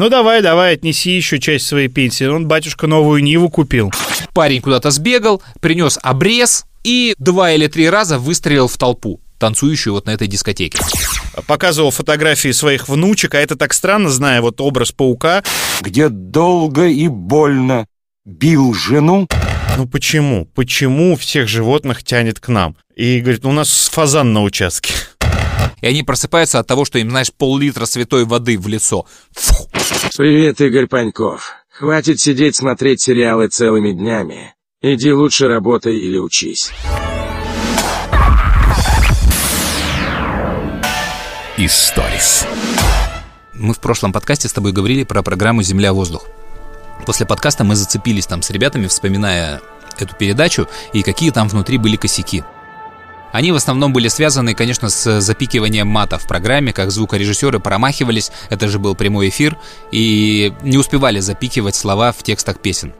Ну давай, давай, отнеси еще часть своей пенсии. Он, батюшка, новую Ниву купил. Парень куда-то сбегал, принес обрез и два или три раза выстрелил в толпу танцующую вот на этой дискотеке. Показывал фотографии своих внучек, а это так странно, зная вот образ паука. Где долго и больно бил жену. Ну почему? Почему всех животных тянет к нам? И говорит, у нас фазан на участке. И они просыпаются от того, что им, знаешь, пол-литра святой воды в лицо. Фу. Привет, Игорь Паньков. Хватит сидеть смотреть сериалы целыми днями. Иди лучше работай или учись. Историс. Мы в прошлом подкасте с тобой говорили про программу «Земля-воздух». После подкаста мы зацепились там с ребятами, вспоминая эту передачу и какие там внутри были косяки. Они в основном были связаны, конечно, с запикиванием мата в программе, как звукорежиссеры промахивались, это же был прямой эфир, и не успевали запикивать слова в текстах песен.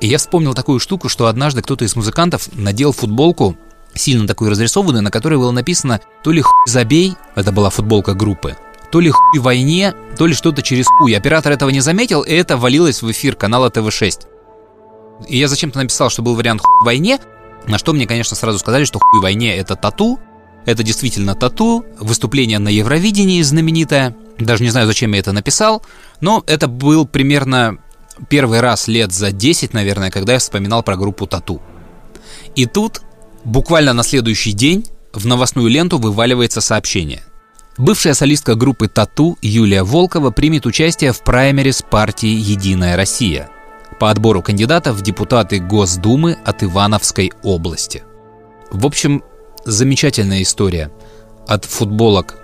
И я вспомнил такую штуку, что однажды кто-то из музыкантов надел футболку, сильно такую разрисованную, на которой было написано то ли хуй забей, это была футболка группы, то ли хуй войне, то ли что-то через хуй. Оператор этого не заметил, и это валилось в эфир канала ТВ-6. И я зачем-то написал, что был вариант хуй войне, на что мне, конечно, сразу сказали, что хуй войне это тату, это действительно тату, выступление на Евровидении знаменитое. Даже не знаю, зачем я это написал, но это был примерно первый раз лет за 10, наверное, когда я вспоминал про группу Тату. И тут, буквально на следующий день, в новостную ленту вываливается сообщение. Бывшая солистка группы Тату Юлия Волкова примет участие в праймерис партии «Единая Россия» по отбору кандидатов в депутаты Госдумы от Ивановской области. В общем, замечательная история. От футболок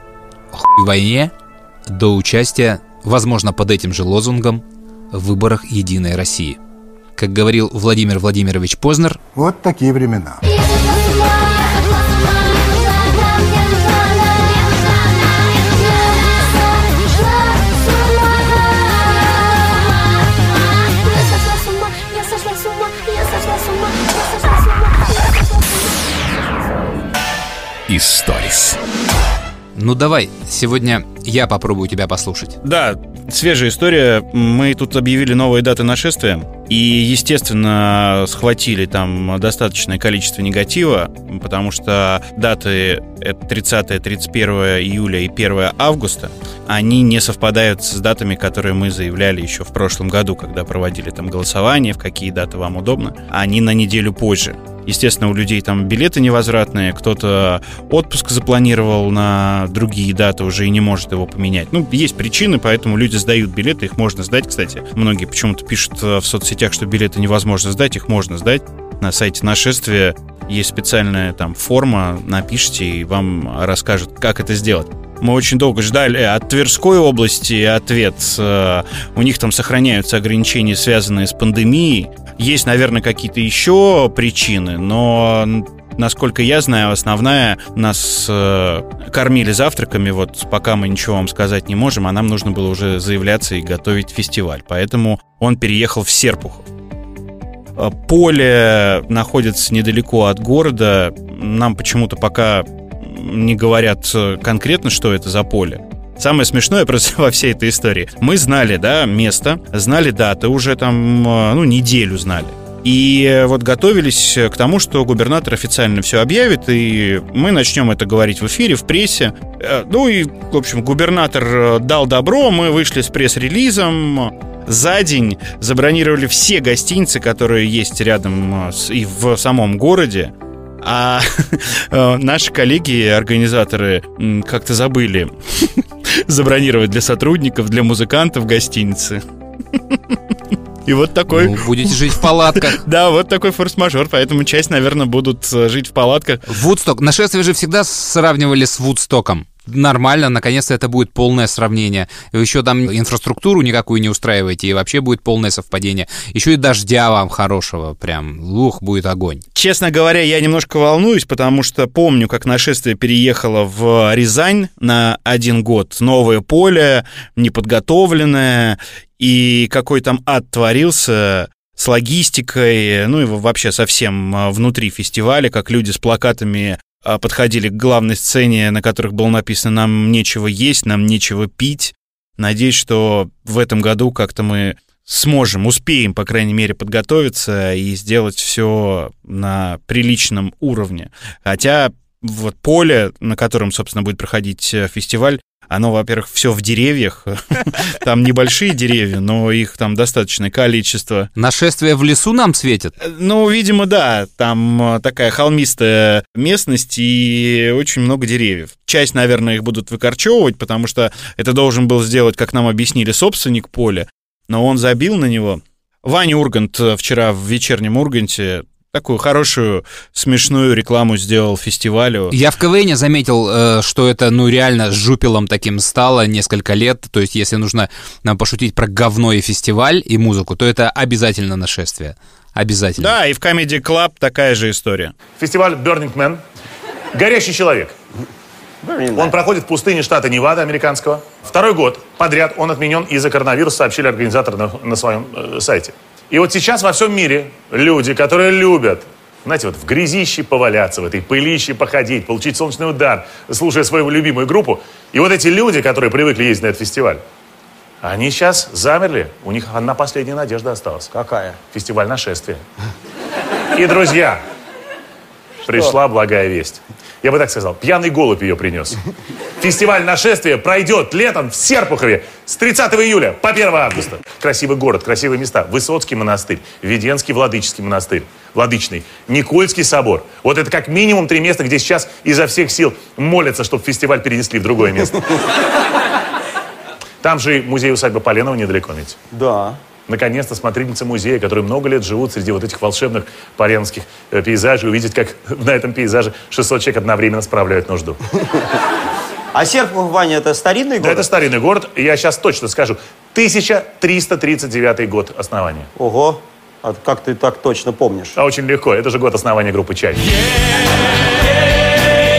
«Хуй войне» до участия, возможно, под этим же лозунгом, в выборах «Единой России». Как говорил Владимир Владимирович Познер, Вот такие времена. Ну давай, сегодня я попробую тебя послушать. Да, свежая история. Мы тут объявили новые даты нашествия. И, естественно, схватили там достаточное количество негатива, потому что даты это 30 31 июля и 1 августа, они не совпадают с датами, которые мы заявляли еще в прошлом году, когда проводили там голосование, в какие даты вам удобно. Они на неделю позже. Естественно, у людей там билеты невозвратные, кто-то отпуск запланировал на другие даты уже и не может его поменять. Ну, есть причины, поэтому люди сдают билеты, их можно сдать, кстати. Многие почему-то пишут э, в соцсетях, что билеты невозможно сдать, их можно сдать. На сайте нашествия есть специальная там форма, напишите, и вам расскажут, как это сделать. Мы очень долго ждали от Тверской области ответ. Э, У них там сохраняются ограничения, связанные с пандемией. Есть, наверное, какие-то еще причины, но Насколько я знаю, основная нас э, кормили завтраками, вот пока мы ничего вам сказать не можем, а нам нужно было уже заявляться и готовить фестиваль. Поэтому он переехал в Серпухов. Э, Поле находится недалеко от города. Нам почему-то пока не говорят э, конкретно, что это за поле. Самое смешное просто во всей этой истории. Мы знали, да, место, знали даты, уже там, э, ну, неделю знали. И вот готовились к тому, что губернатор официально все объявит, и мы начнем это говорить в эфире, в прессе. Э, Ну и, в общем, губернатор э, дал добро, мы вышли с пресс-релизом. За день забронировали все гостиницы, которые есть рядом э, с- и в самом городе. А э, наши коллеги, организаторы, как-то забыли забронировать для сотрудников, для музыкантов гостиницы. И вот такой... Ну, будете жить в палатках. Да, вот такой форс-мажор, поэтому часть, наверное, будут э, жить в палатках. Вудсток. Нашествие же всегда сравнивали с Вудстоком. Нормально, наконец-то это будет полное сравнение. Еще там инфраструктуру никакую не устраиваете, и вообще будет полное совпадение. Еще и дождя вам хорошего, прям, лух, будет огонь. Честно говоря, я немножко волнуюсь, потому что помню, как нашествие переехало в Рязань на один год. Новое поле, неподготовленное, и какой там ад творился с логистикой, ну и вообще совсем а, внутри фестиваля, как люди с плакатами подходили к главной сцене, на которых было написано «Нам нечего есть, нам нечего пить». Надеюсь, что в этом году как-то мы сможем, успеем, по крайней мере, подготовиться и сделать все на приличном уровне. Хотя вот поле, на котором, собственно, будет проходить э, фестиваль, оно, во-первых, все в деревьях. Там небольшие деревья, но их там достаточное количество. Нашествие в лесу нам светит? Ну, видимо, да. Там э, такая холмистая местность и очень много деревьев. Часть, наверное, их будут выкорчевывать, потому что это должен был сделать, как нам объяснили, собственник поля. Но он забил на него. Ваня Ургант э, вчера в вечернем Урганте такую хорошую, смешную рекламу сделал фестивалю. Я в КВН заметил, э, что это, ну, реально с жупелом таким стало несколько лет. То есть, если нужно нам пошутить про говно и фестиваль и музыку, то это обязательно нашествие. Обязательно. Да, и в Comedy Club такая же история. Фестиваль Burning Man. Горящий человек. Он проходит в пустыне штата Невада американского. Второй год подряд он отменен из-за коронавируса, сообщили организаторы на, на своем э, сайте. И вот сейчас во всем мире люди, которые любят, знаете, вот в грязище поваляться, в этой пылище походить, получить солнечный удар, слушая свою любимую группу. И вот эти люди, которые привыкли ездить на этот фестиваль, они сейчас замерли. У них одна последняя надежда осталась. Какая? Фестиваль нашествия. И, друзья, пришла благая весть. Я бы так сказал, пьяный голубь ее принес. Фестиваль нашествия пройдет летом в Серпухове с 30 июля по 1 августа. Красивый город, красивые места. Высоцкий монастырь, Веденский Владыческий монастырь, Владычный, Никольский собор. Вот это как минимум три места, где сейчас изо всех сил молятся, чтобы фестиваль перенесли в другое место. Там же музей-усадьба Поленова недалеко ведь. Да. Наконец-то смотрительницы музея, которые много лет живут среди вот этих волшебных паренских э, пейзажей, увидеть, как на этом пейзаже 600 человек одновременно справляют нужду. А Серпухов, Ваня, это старинный Да, город? это старинный город, я сейчас точно скажу. 1339 год основания. Ого. А как ты так точно помнишь? А очень легко, это же год основания группы «Чай».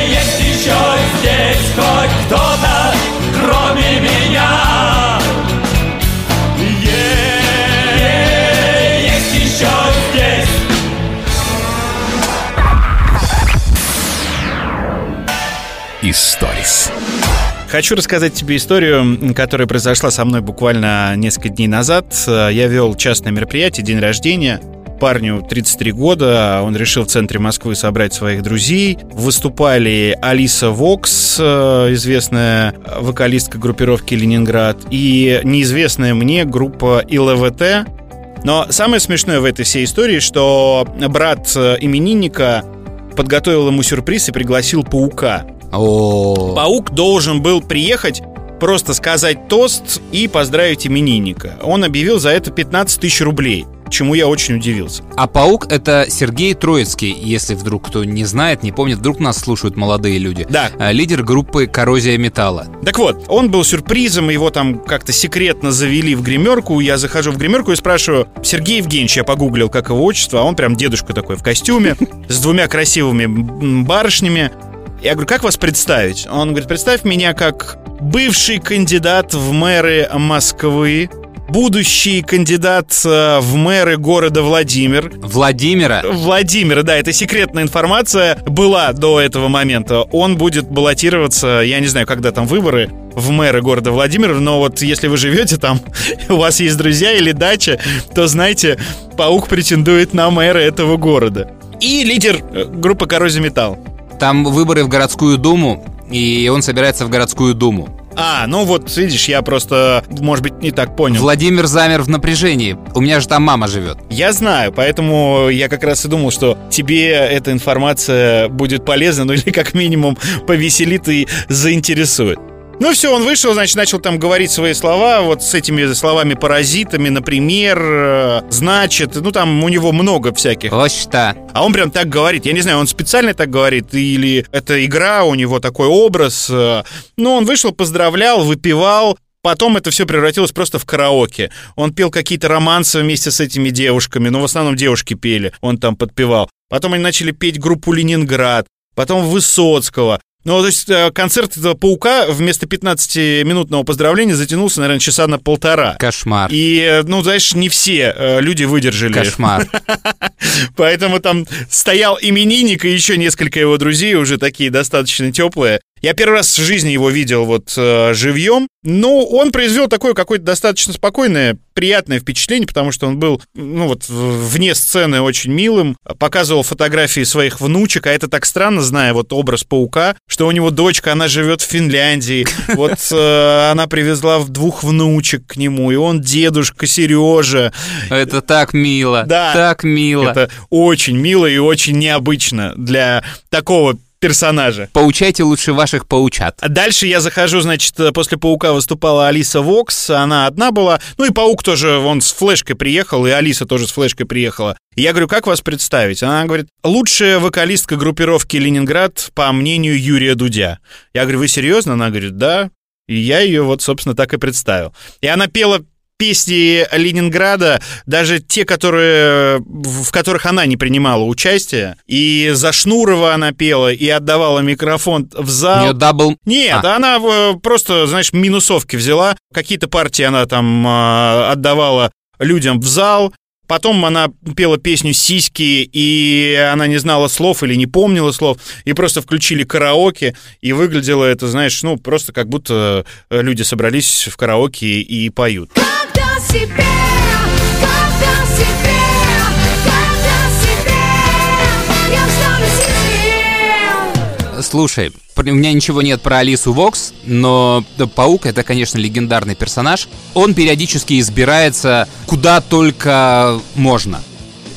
Есть еще здесь хоть кто-то, Историс. Хочу рассказать тебе историю, которая произошла со мной буквально несколько дней назад. Я вел частное мероприятие, день рождения. Парню 33 года, он решил в центре Москвы собрать своих друзей. Выступали Алиса Вокс, э, известная вокалистка группировки «Ленинград», и неизвестная мне группа ИЛВТ. Но самое смешное в этой всей истории, что брат э, именинника подготовил ему сюрприз и пригласил паука. Паук должен был приехать, просто сказать тост и поздравить именинника. Он объявил за это 15 тысяч рублей, чему я очень удивился. А паук это Сергей Троицкий, если вдруг кто не знает, не помнит, вдруг нас слушают молодые люди. Да. А, Лидер группы Коррозия металла. Так вот, он был сюрпризом, его там как-то секретно завели в гримерку. Я захожу в гримерку и спрашиваю, Сергей Евгеньевич, я погуглил, как его отчество, а он прям дедушка такой в костюме, с двумя красивыми барышнями. Я говорю, как вас представить? Он говорит, представь меня как бывший кандидат в мэры Москвы, будущий кандидат э, в мэры города Владимир, Владимира. Владимир, да, это секретная информация была до этого момента. Он будет баллотироваться, я не знаю, когда там выборы в мэры города Владимир, но вот если вы живете там, у вас есть друзья или дача, то знаете, паук претендует на мэра этого города. И лидер э, группы Коррозия Металл. Там выборы в городскую думу, и он собирается в городскую думу. А, ну вот, видишь, я просто, может быть, не так понял. Владимир замер в напряжении. У меня же там мама живет. Я знаю, поэтому я как раз и думал, что тебе эта информация будет полезна, ну или как минимум повеселит и заинтересует. Ну все, он вышел, значит, начал там говорить свои слова, вот с этими словами-паразитами, например, э, значит, ну там у него много всяких. Вот что. А он прям так говорит. Я не знаю, он специально так говорит или это игра, у него такой образ. Ну, он вышел, поздравлял, выпивал. Потом это все превратилось просто в караоке. Он пел какие-то романсы вместе с этими девушками, но в основном девушки пели, он там подпевал. Потом они начали петь группу «Ленинград», потом Высоцкого. Ну, то есть э, концерт этого паука вместо 15-минутного поздравления затянулся, наверное, часа на полтора. Кошмар. И, э, ну, знаешь, не все э, люди выдержали. Кошмар. Поэтому там стоял именинник и еще несколько его друзей, уже такие достаточно теплые. Я первый раз в жизни его видел вот э, живьем, но он произвел такое какое-то достаточно спокойное, приятное впечатление, потому что он был, ну вот, вне сцены очень милым, показывал фотографии своих внучек, а это так странно, зная вот образ паука, что у него дочка, она живет в Финляндии, вот э, она привезла двух внучек к нему, и он дедушка Сережа, Это так мило. Да. Так мило. это очень мило и очень необычно для такого персонажа. Поучайте лучше ваших паучат. А дальше я захожу, значит, после Паука выступала Алиса Вокс, она одна была, ну и Паук тоже, он с флешкой приехал, и Алиса тоже с флешкой приехала. И я говорю, как вас представить? Она говорит, лучшая вокалистка группировки «Ленинград» по мнению Юрия Дудя. Я говорю, вы серьезно? Она говорит, да. И я ее вот, собственно, так и представил. И она пела песни Ленинграда, даже те, которые, в которых она не принимала участие. И за Шнурова она пела, и отдавала микрофон в зал. нее double... Нет, А. она э, просто, знаешь, минусовки взяла. Какие-то партии она там э, отдавала людям в зал. Потом она пела песню «Сиськи», и она не знала слов или не помнила слов, и просто включили караоке, и выглядело это, знаешь, ну, просто как будто э, люди собрались в караоке и поют. Слушай, у меня ничего нет про Алису Вокс, но Паук это, конечно, легендарный персонаж. Он периодически избирается куда только можно.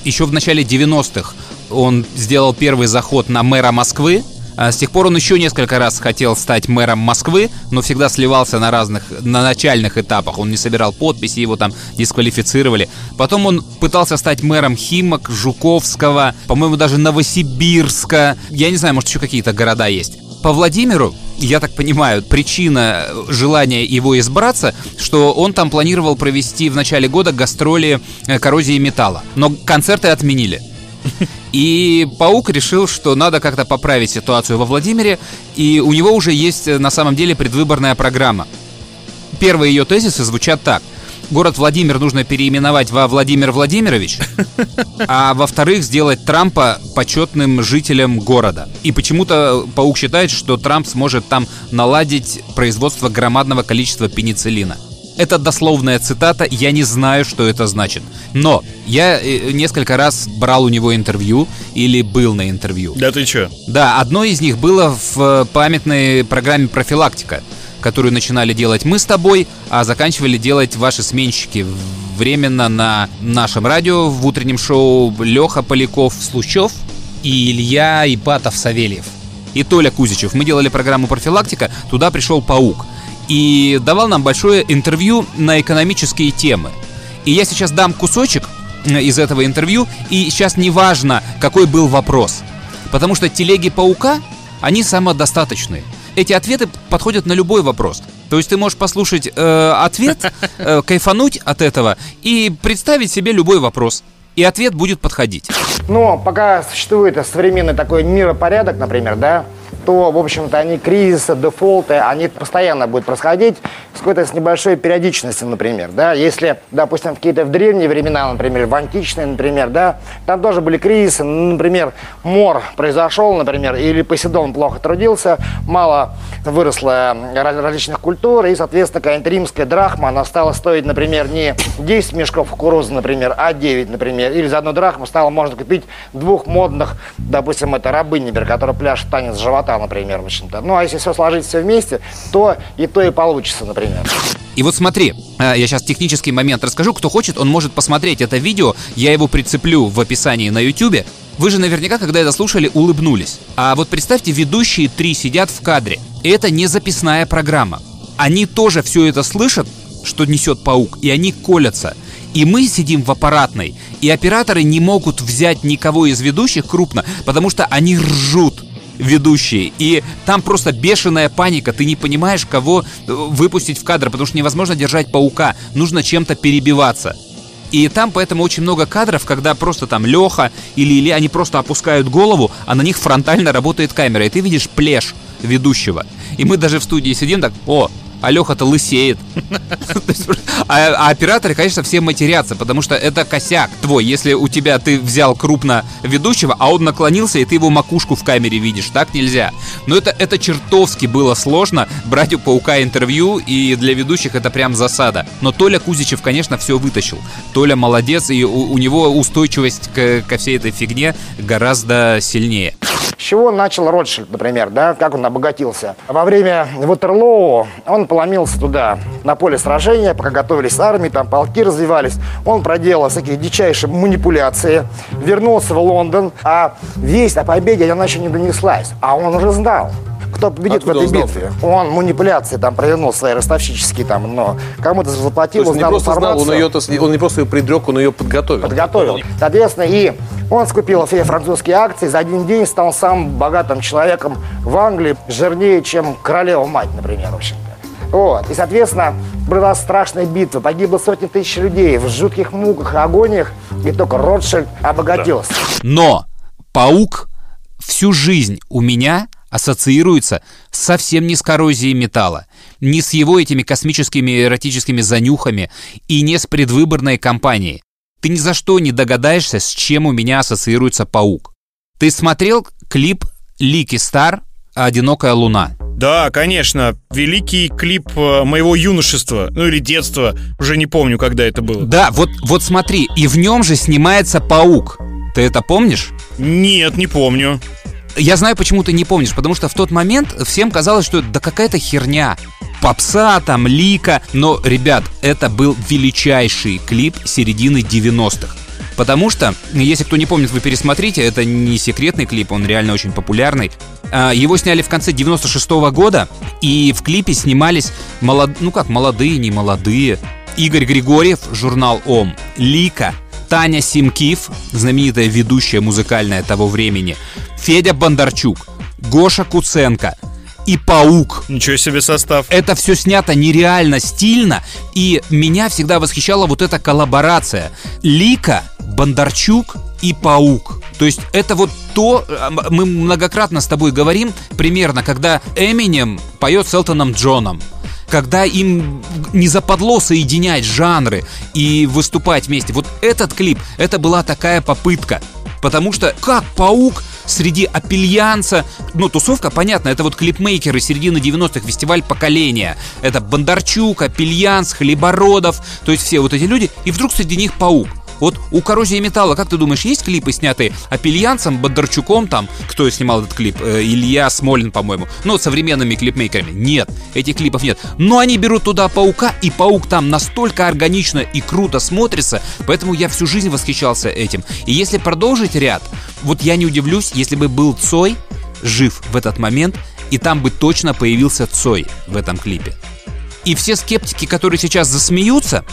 Еще в начале 90-х он сделал первый заход на мэра Москвы. А С тех пор он еще несколько раз хотел стать мэром Москвы, но всегда сливался на разных, на начальных этапах. Он не собирал подписи, его там дисквалифицировали. Потом он пытался стать мэром Химок, Жуковского, по-моему, даже Новосибирска. Я не знаю, может, еще какие-то города есть. По Владимиру, я так понимаю, причина желания его избраться, что он там планировал провести в начале года гастроли э, коррозии металла. Но концерты отменили. И Паук решил, что надо как-то поправить ситуацию во Владимире, и у него уже есть э, на самом деле предвыборная программа. Первые ее тезисы звучат так. Город Владимир нужно переименовать во Владимир Владимирович, а во-вторых, сделать Трампа почетным жителем города. И почему-то Паук считает, что Трамп сможет там наладить производство громадного количества пенициллина. Это дословная цитата, я не знаю, что это значит. Но я э, несколько раз брал у него интервью или был на интервью. Да ты чё? Да, одно из них было в э, памятной программе «Профилактика», которую начинали делать мы с тобой, а заканчивали делать ваши сменщики временно на нашем радио в утреннем шоу Леха Поляков Случев и Илья Ипатов Савельев. И Толя Кузичев. Мы делали программу «Профилактика», туда пришел Паук. И давал нам большое интервью на экономические темы. И я сейчас дам кусочек э, из этого интервью, и сейчас не важно, какой был вопрос. Потому что телеги паука, они самодостаточные. Эти ответы подходят на любой вопрос. То есть ты можешь послушать э, ответ, э, кайфануть от этого и представить себе любой вопрос. И ответ будет подходить. Но пока существует современный такой миропорядок, например, да, то, в общем-то, они кризисы, дефолты, они постоянно будут происходить с какой-то с небольшой периодичностью, например, да. Если, допустим, в какие-то в древние времена, например, в античные, например, да, там тоже были кризисы, ну, например, мор произошел, например, или Поседон плохо трудился, мало выросло раз- различных культур, и, соответственно, какая-нибудь римская драхма, она стала стоить, например, не 10 мешков кукурузы, например, а 9, например, или за одну драхму стало можно купить двух модных, допустим, это рабынь, например, которая пляшет танец живота, например, в общем-то. Ну, а если все сложить все вместе, то и то и получится, например. И вот смотри, э, я сейчас технический момент расскажу. Кто хочет, он может посмотреть это видео. Я его прицеплю в описании на YouTube. Вы же наверняка, когда это слушали, улыбнулись. А вот представьте, ведущие три сидят в кадре. Это не записная программа. Они тоже все это слышат, что несет паук, и они колятся. И мы сидим в аппаратной, и операторы не могут взять никого из ведущих крупно, потому что они ржут ведущие. И там просто бешеная паника. Ты не понимаешь, кого э, выпустить в кадр, потому что невозможно держать паука. Нужно чем-то перебиваться. И там поэтому очень много кадров, когда просто там Леха или Илья, они просто опускают голову, а на них фронтально работает камера. И ты видишь плеш ведущего. И мы даже в студии сидим так, о, а Леха-то лысеет. А а операторы, конечно, все матерятся, потому что это косяк твой. Если у тебя ты взял крупно ведущего, а он наклонился, и ты его макушку в камере видишь, так нельзя. Но это, это чертовски было сложно брать у Паука интервью, и для ведущих это прям засада. Но Толя Кузичев, конечно, все вытащил. Толя молодец, и у, у него устойчивость к- ко всей этой фигне гораздо сильнее. Чего начал Ротшильд, например, да, как он обогатился? Во время Ватерлоу он поломился туда, на поле сражения, пока готовились армии, там полки развивались. Он проделал всякие дичайшие манипуляции, вернулся в Лондон, а весть о победе она еще не донеслась. А он уже знал. Кто победит Откуда в этой он знал? битве? Он манипуляции там провернул свои ростовщические там, но кому-то То заплатил, он узнал просто знал, он информацию ее, он не просто ее предрек, он ее подготовил. подготовил. Соответственно, и он скупил все французские акции, за один день стал самым богатым человеком в Англии, жирнее, чем королева мать, например, в общем-то. Вот. И, соответственно, была страшная битва, погибло сотни тысяч людей в жутких муках и агониях, и только Ротшильд обогатился. Но паук всю жизнь у меня ассоциируется совсем не с коррозией металла, не с его этими космическими эротическими занюхами и не с предвыборной кампанией. Ты ни за что не догадаешься, с чем у меня ассоциируется паук. Ты смотрел клип Лики Стар «Одинокая луна»? Да, конечно, великий клип э, моего юношества, ну или детства, уже не помню, когда это было. Да, вот, вот смотри, и в нем же снимается паук. Ты это помнишь? Нет, не помню. Я знаю, почему ты не помнишь, потому что в тот момент всем казалось, что да какая-то херня. Попса, там, лика. Но, ребят, это был величайший клип середины 90-х. Потому что, если кто не помнит, вы пересмотрите, это не секретный клип, он реально очень популярный. А, Его сняли в конце 96 года, и в клипе снимались, молод... ну как, молодые, не молодые. Игорь Григорьев, журнал ОМ, Лика, Таня Симкив, знаменитая ведущая музыкальная того времени, Федя Бондарчук, Гоша Куценко и Паук. Ничего себе состав. Это все снято нереально стильно, и меня всегда восхищала вот эта коллаборация. Лика, Бондарчук и Паук. То есть это вот то, э, мы многократно с тобой говорим, примерно, когда Эминем поет с Элтоном Джоном когда им не западло соединять жанры и выступать вместе. Вот этот клип, это была такая попытка. Потому что как паук среди апельянца, ну, тусовка, понятно, это вот клипмейкеры середины 90-х, фестиваль поколения. Это Бондарчук, Апельянс, Хлебородов, то есть все вот эти люди, и вдруг среди них паук. Вот у коррозии металла, как ты думаешь, есть клипы, снятые Апельянцем, Бондарчуком там, кто снимал этот клип? Э, Илья Смолин, по-моему. Ну, современными клипмейкерами. Нет, этих клипов нет. Но они берут туда паука, и паук там настолько органично и круто смотрится, поэтому я всю жизнь восхищался этим. И если продолжить ряд, вот я не удивлюсь, если бы был Цой жив в этот момент, и там бы точно появился Цой в этом клипе. И все скептики, которые сейчас засмеются,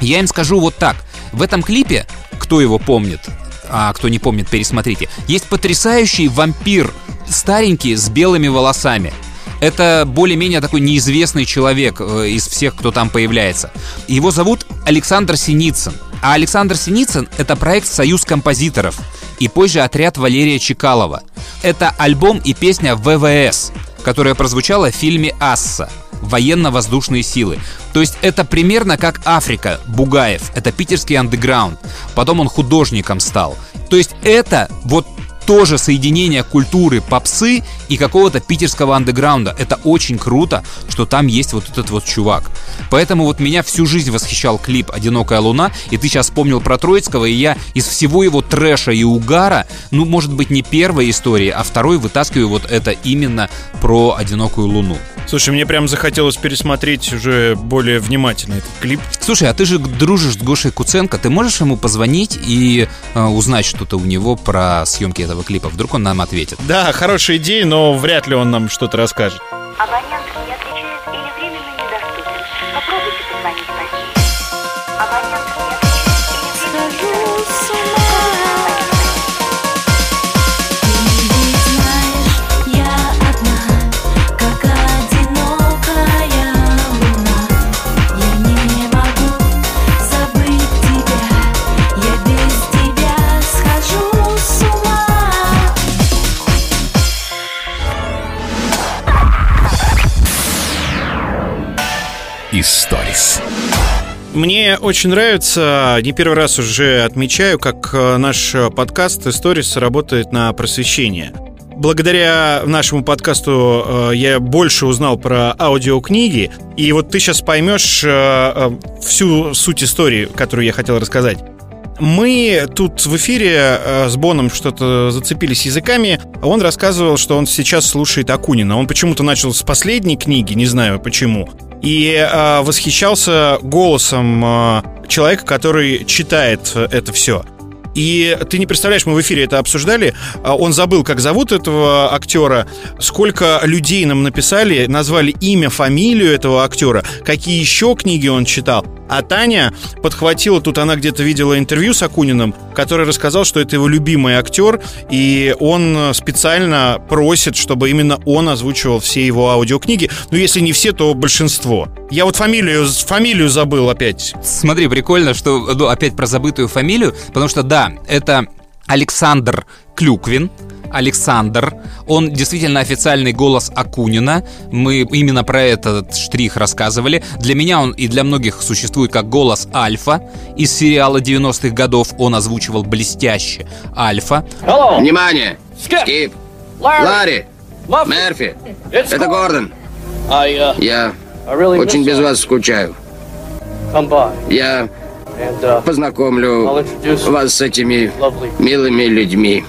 я им скажу вот так. В этом клипе, кто его помнит, а кто не помнит, пересмотрите, есть потрясающий вампир, старенький, с белыми волосами. Это более-менее такой неизвестный человек э, из всех, кто там появляется. Его зовут Александр Синицын. А Александр Синицын — это проект «Союз композиторов» и позже отряд Валерия Чекалова. Это альбом и песня ВВС, которая прозвучала в фильме «Асса» военно-воздушные силы. То есть это примерно как Африка, Бугаев, это питерский андеграунд. Потом он художником стал. То есть это вот тоже соединение культуры попсы и какого-то питерского андеграунда. Это очень круто, что там есть вот этот вот чувак. Поэтому вот меня всю жизнь восхищал клип «Одинокая луна», и ты сейчас вспомнил про Троицкого, и я из всего его трэша и угара, ну, может быть, не первой истории, а второй вытаскиваю вот это именно про «Одинокую луну». Слушай, мне прям захотелось пересмотреть уже более внимательно этот клип. Слушай, а ты же дружишь с Гошей Куценко, ты можешь ему позвонить и э, узнать что-то у него про съемки этого клипа? Вдруг он нам ответит. Да, хорошая идея, но вряд ли он нам что-то расскажет. Абонент не отвечает Мне очень нравится, не первый раз уже отмечаю, как э, наш подкаст «Историс» работает на просвещение. Благодаря нашему подкасту э, я больше узнал про аудиокниги, и вот ты сейчас поймешь э, всю суть истории, которую я хотел рассказать. Мы тут в эфире э, с Боном что-то зацепились языками. Он рассказывал, что он сейчас слушает Акунина. Он почему-то начал с последней книги, не знаю почему. И э, восхищался голосом э, человека, который читает это все. И ты не представляешь, мы в эфире это обсуждали. А Он забыл, как зовут этого актера, сколько людей нам написали, назвали имя, фамилию этого актера, какие еще книги он читал. А Таня подхватила, тут она где-то видела интервью с Акуниным, который рассказал, что это его любимый актер, и он специально просит, чтобы именно он озвучивал все его аудиокниги. Ну, если не все, то большинство. Я вот фамилию, фамилию забыл опять. Смотри, прикольно, что ну, опять про забытую фамилию, потому что да, это Александр Клюквин, Александр. Он действительно официальный голос Акунина. Мы именно про этот штрих рассказывали. Для меня он и для многих существует как голос Альфа. Из сериала 90-х годов он озвучивал блестяще Альфа. Внимание! Скип! Ларри! Мерфи! Это Гордон! Я очень без вас скучаю. Я познакомлю вас с этими милыми людьми.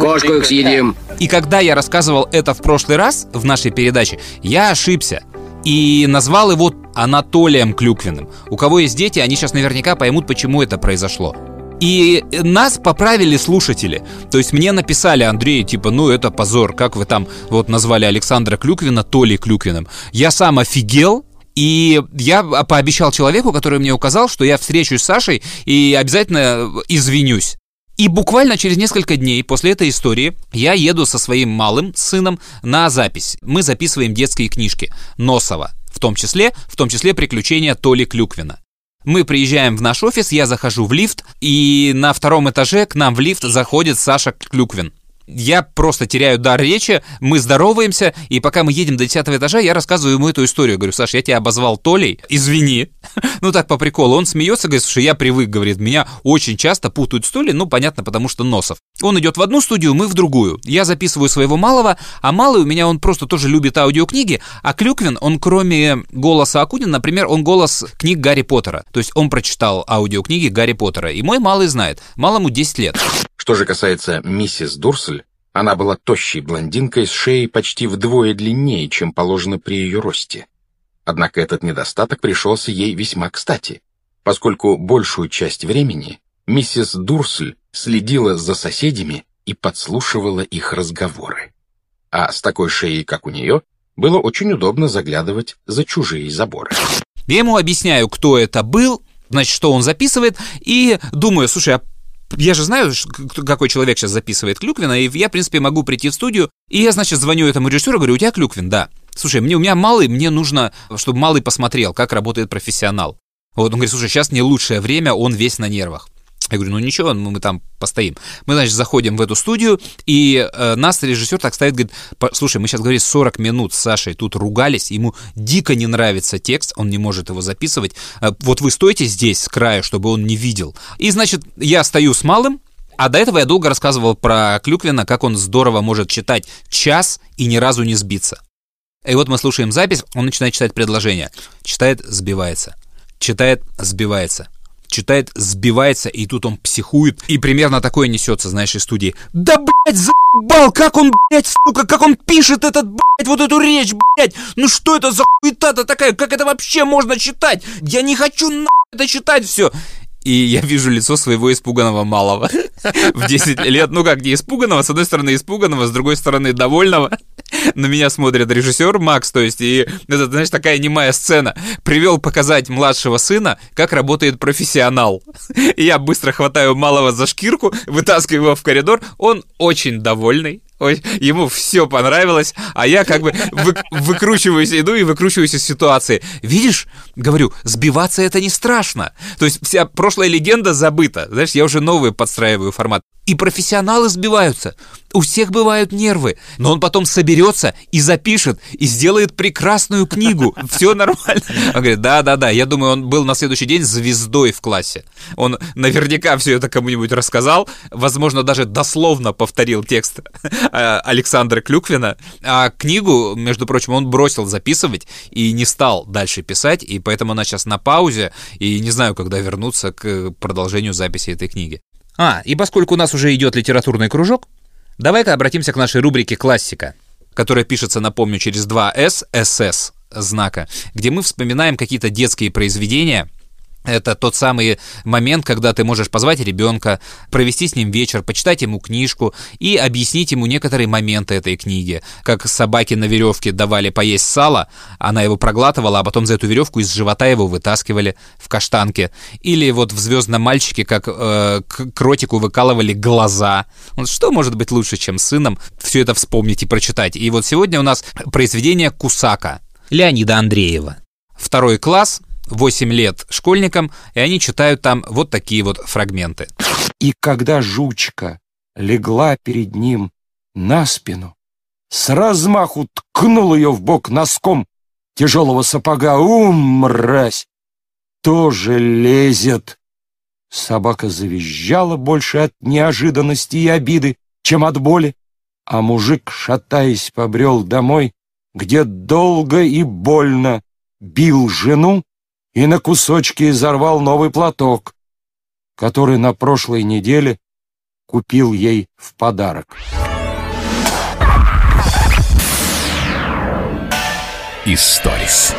Кошку их съедим. И когда я рассказывал это в прошлый раз в нашей передаче, я ошибся и назвал его Анатолием Клюквиным. У кого есть дети, они сейчас наверняка поймут, почему это произошло. И нас поправили слушатели. То есть мне написали, Андрей, типа, ну это позор, как вы там вот назвали Александра Клюквина Толей Клюквиным. Я сам офигел, и я пообещал человеку, который мне указал, что я встречусь с Сашей и обязательно извинюсь. И буквально через несколько дней после этой истории я еду со своим малым сыном на запись. Мы записываем детские книжки Носова, в том числе, в том числе приключения Толи Клюквина. Мы приезжаем в наш офис, я захожу в лифт, и на втором этаже к нам в лифт заходит Саша Клюквин я просто теряю дар речи, мы здороваемся, и пока мы едем до 10 этажа, я рассказываю ему эту историю. Говорю, Саш, я тебя обозвал Толей, извини. ну так, по приколу. Он смеется, говорит, слушай, я привык, говорит, меня очень часто путают с Толей, ну понятно, потому что Носов. Он идет в одну студию, мы в другую. Я записываю своего малого, а малый у меня, он просто тоже любит аудиокниги, а Клюквин, он кроме голоса Акунина, например, он голос книг Гарри Поттера. То есть он прочитал аудиокниги Гарри Поттера. И мой малый знает, малому 10 лет. Что же касается миссис Дурсель, она была тощей блондинкой с шеей почти вдвое длиннее, чем положено при ее росте. Однако этот недостаток пришелся ей весьма кстати, поскольку большую часть времени миссис Дурсель следила за соседями и подслушивала их разговоры. А с такой шеей, как у нее, было очень удобно заглядывать за чужие заборы. Я ему объясняю, кто это был, значит, что он записывает, и думаю, слушай, а я же знаю, какой человек сейчас записывает Клюквина, и я, в принципе, могу прийти в студию, и я, значит, звоню этому режиссеру, говорю, у тебя Клюквин, да. Слушай, мне, у меня малый, мне нужно, чтобы малый посмотрел, как работает профессионал. Вот он говорит, слушай, сейчас не лучшее время, он весь на нервах. Я говорю, ну ничего, мы там постоим. Мы, значит, заходим в эту студию, и э, нас режиссер так ставит, говорит, слушай, мы сейчас говорили 40 минут с Сашей, тут ругались, ему дико не нравится текст, он не может его записывать. Э, вот вы стойте здесь с края, чтобы он не видел. И, значит, я стою с малым, а до этого я долго рассказывал про Клюквина, как он здорово может читать час и ни разу не сбиться. И вот мы слушаем запись, он начинает читать предложение. Читает, сбивается. Читает, сбивается читает, сбивается, и тут он психует, и примерно такое несется, знаешь, из студии. Да, блядь, заебал, как он, блядь, сука, как он пишет этот, блядь, вот эту речь, блядь, ну что это за хуета-то такая, как это вообще можно читать? Я не хочу, на это читать все и я вижу лицо своего испуганного малого в 10 лет. Ну как, не испуганного, с одной стороны испуганного, с другой стороны довольного. На меня смотрит режиссер Макс, то есть, и это, знаешь, такая немая сцена. Привел показать младшего сына, как работает профессионал. И я быстро хватаю малого за шкирку, вытаскиваю его в коридор. Он очень довольный, ему все понравилось, а я как бы вы, выкручиваюсь, иду и выкручиваюсь из ситуации. Видишь, говорю, сбиваться это не страшно. То есть вся прошлая легенда забыта. Знаешь, я уже новый подстраиваю формат. И профессионалы сбиваются. У всех бывают нервы. Но он потом соберется и запишет, и сделает прекрасную книгу. Все нормально. Он говорит, да-да-да. Я думаю, он был на следующий день звездой в классе. Он наверняка все это кому-нибудь рассказал. Возможно, даже дословно повторил текст э, Александра Клюквина. А книгу, между прочим, он бросил записывать и не стал дальше писать. И поэтому она сейчас на паузе. И не знаю, когда вернуться к продолжению записи этой книги. А, и поскольку у нас уже идет литературный кружок, давай-ка обратимся к нашей рубрике «Классика», которая пишется, напомню, через два «С», «СС» знака, где мы вспоминаем какие-то детские произведения – это тот самый момент, когда ты можешь позвать ребенка, провести с ним вечер, почитать ему книжку и объяснить ему некоторые моменты этой книги. Как собаке на веревке давали поесть сало, она его проглатывала, а потом за эту веревку из живота его вытаскивали в каштанке. Или вот в «Звездном мальчике», как э, кротику выкалывали глаза. Что может быть лучше, чем сыном все это вспомнить и прочитать? И вот сегодня у нас произведение «Кусака» Леонида Андреева. Второй класс — 8 лет школьникам, и они читают там вот такие вот фрагменты. И когда жучка легла перед ним на спину, с размаху ткнул ее в бок носком тяжелого сапога. «Ум, мразь! Тоже лезет!» Собака завизжала больше от неожиданности и обиды, чем от боли, а мужик, шатаясь, побрел домой, где долго и больно бил жену и на кусочки изорвал новый платок, который на прошлой неделе купил ей в подарок. Историс.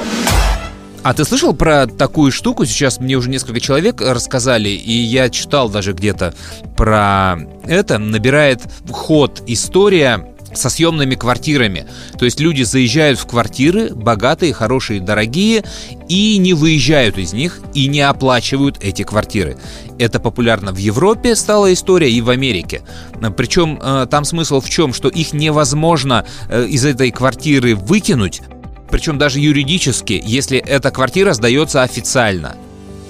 А ты слышал про такую штуку? Сейчас мне уже несколько человек рассказали, и я читал даже где-то про это. Набирает ход история со съемными квартирами. То есть люди заезжают в квартиры, богатые, хорошие, дорогие, и не выезжают из них, и не оплачивают эти квартиры. Это популярно в Европе стала история и в Америке. Причем э, там смысл в чем, что их невозможно э, из этой квартиры выкинуть, причем даже юридически, если эта квартира сдается официально.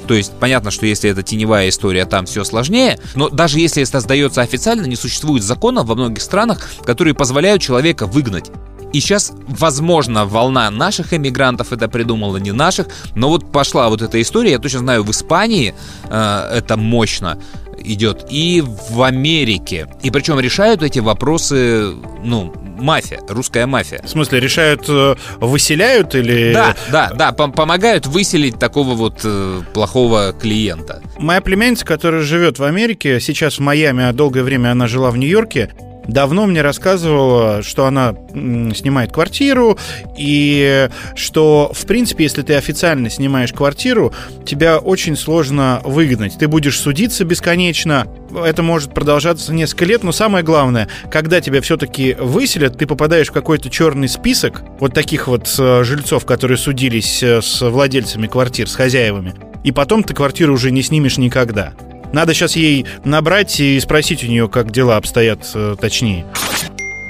То есть понятно, что если это теневая история, там все сложнее, но даже если это сдается официально, не существует законов во многих странах, которые позволяют человека выгнать. И сейчас, возможно, волна наших эмигрантов это придумала, не наших, но вот пошла вот эта история, я точно знаю, в Испании э, это мощно идет, и в Америке. И причем решают эти вопросы, ну, мафия, русская мафия. В смысле, решают, э, выселяют или... Да, да, да, пом- помогают выселить такого вот э, плохого клиента. Моя племянница, которая живет в Америке, сейчас в Майами, а долгое время она жила в Нью-Йорке, давно мне рассказывала, что она снимает квартиру, и что, в принципе, если ты официально снимаешь квартиру, тебя очень сложно выгнать. Ты будешь судиться бесконечно, это может продолжаться несколько лет, но самое главное, когда тебя все-таки выселят, ты попадаешь в какой-то черный список вот таких вот э, жильцов, которые судились э, с владельцами квартир, с хозяевами, и потом ты квартиру уже не снимешь никогда. Надо сейчас ей набрать и спросить у нее, как дела обстоят э, точнее.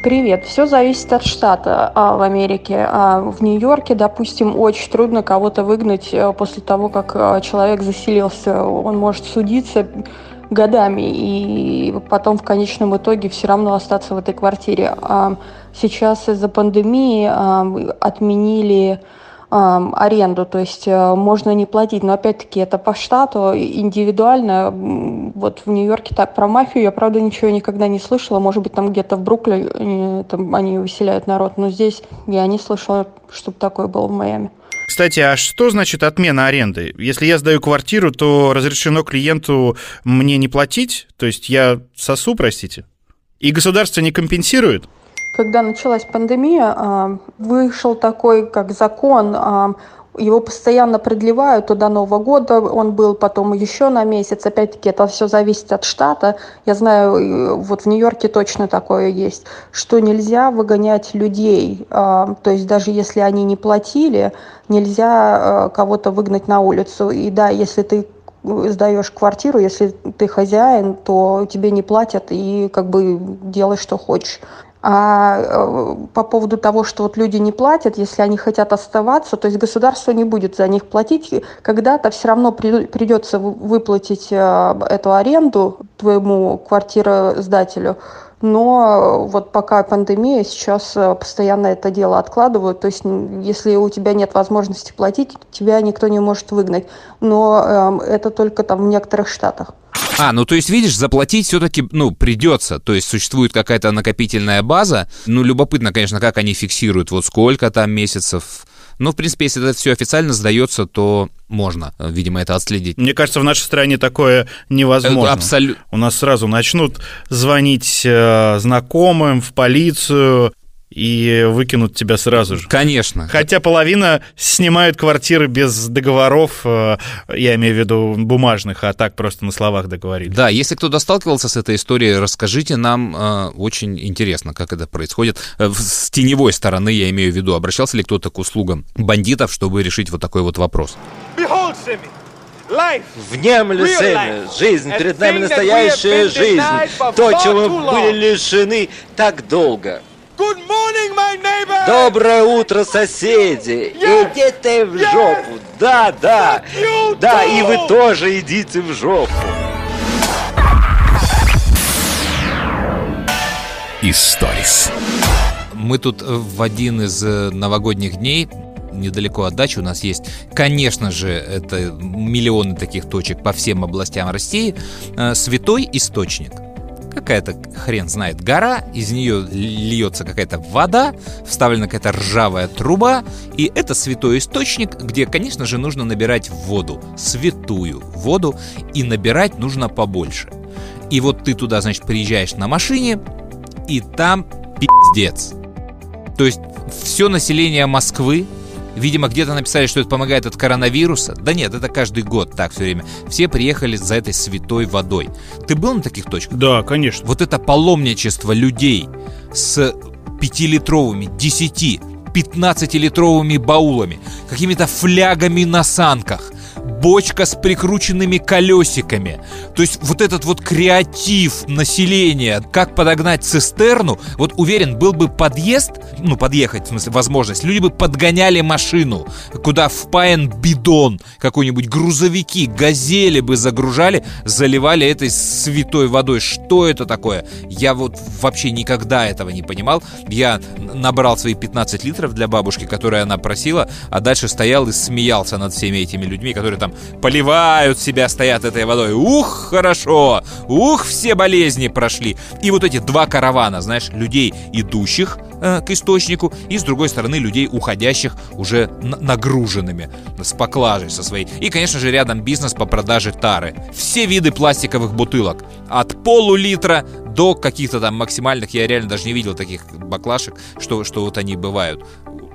Привет. Все зависит от штата а, в Америке. А в Нью-Йорке, допустим, очень трудно кого-то выгнать э, после того, как а, человек заселился. Он может судиться годами и потом в конечном итоге все равно остаться в этой квартире. А сейчас из-за пандемии а, отменили аренду, то есть э, можно не платить, но опять-таки это по штату, индивидуально. Вот в Нью-Йорке так про мафию я, правда, ничего никогда не слышала, может быть, там где-то в Бруклине там они выселяют народ, но здесь я не слышала, чтобы такое было в Майами. Кстати, а что значит отмена аренды? Если я сдаю квартиру, то разрешено клиенту мне не платить? То есть я сосу, простите? И государство не компенсирует? Когда началась пандемия, а, вышел такой как закон, а, его постоянно продлевают, до Нового года он был, потом еще на месяц. Опять-таки, это все зависит от штата. Я знаю, вот в Нью-Йорке точно такое есть, что нельзя выгонять людей. А, то есть даже если они не платили, нельзя кого-то выгнать на улицу. И да, если ты сдаешь квартиру, если ты хозяин, то тебе не платят и как бы делай, что хочешь. А э, по поводу того, что вот люди не платят, если они хотят оставаться, то есть государство не будет за них платить, когда-то все равно при- придется вы- выплатить э, эту аренду твоему квартиросдателю. Но вот пока пандемия, сейчас э, постоянно это дело откладывают. То есть если у тебя нет возможности платить, тебя никто не может выгнать. Но эм, это только там в некоторых штатах. А, ну то есть, видишь, заплатить все-таки, ну, придется. То есть существует какая-то накопительная база. Ну, любопытно, конечно, как они фиксируют, вот сколько там месяцев. Но, в принципе, если это все официально сдается, то можно, э, видимо, это отследить. Мне кажется, в нашей стране такое невозможно. Это абсолют- У нас сразу начнут звонить э, знакомым в полицию и выкинут тебя сразу же. Конечно. Хотя половина снимают квартиры без договоров, э, я имею в виду бумажных, а так просто на словах договорились. Да, если кто-то сталкивался с этой историей, расскажите нам. э, очень интересно, как это происходит. Э, с теневой стороны, я имею в виду, обращался ли кто-то к услугам бандитов, чтобы решить вот такой вот вопрос. Внемли, Сэмми, жизнь, перед нами настоящая жизнь. То, чего мы были лишены так долго. Доброе утро, соседи! Идите в жопу! Да, да! Да, и вы тоже идите в жопу! Историс. Мы тут в один из э, новогодних дней недалеко от дачи у нас есть, конечно же, это миллионы таких точек по всем областям России, э, святой источник. Какая-то хрен знает гора, из нее льется какая-то вода, вставлена какая-то ржавая труба, и это святой источник, где, конечно же, нужно набирать воду, святую воду, и набирать нужно побольше. И вот ты туда, значит, приезжаешь на машине, и там пиздец. То есть все население Москвы, видимо, где-то написали, что это помогает от коронавируса. Да нет, это каждый год так все время. Все приехали за этой святой водой. Ты был на таких точках? Да, конечно. Вот это паломничество людей с пятилитровыми, 10, 15-литровыми баулами, какими-то флягами на санках, бочка с прикрученными колесиками. То есть вот этот вот креатив населения, как подогнать цистерну, вот уверен, был бы подъезд, ну подъехать, в смысле возможность, люди бы подгоняли машину, куда впаян бидон, какой-нибудь грузовики, газели бы загружали, заливали этой святой водой. Что это такое? Я вот вообще никогда этого не понимал. Я набрал свои 15 литров для бабушки, которые она просила, а дальше стоял и смеялся над всеми этими людьми, которые там поливают себя, стоят этой водой. Ух, хорошо! Ух, все болезни прошли. И вот эти два каравана, знаешь, людей, идущих э, к источнику, и с другой стороны людей, уходящих уже нагруженными, с поклажей со своей. И, конечно же, рядом бизнес по продаже тары. Все виды пластиковых бутылок. От полулитра до каких-то там максимальных, я реально даже не видел таких баклашек, что, что вот они бывают.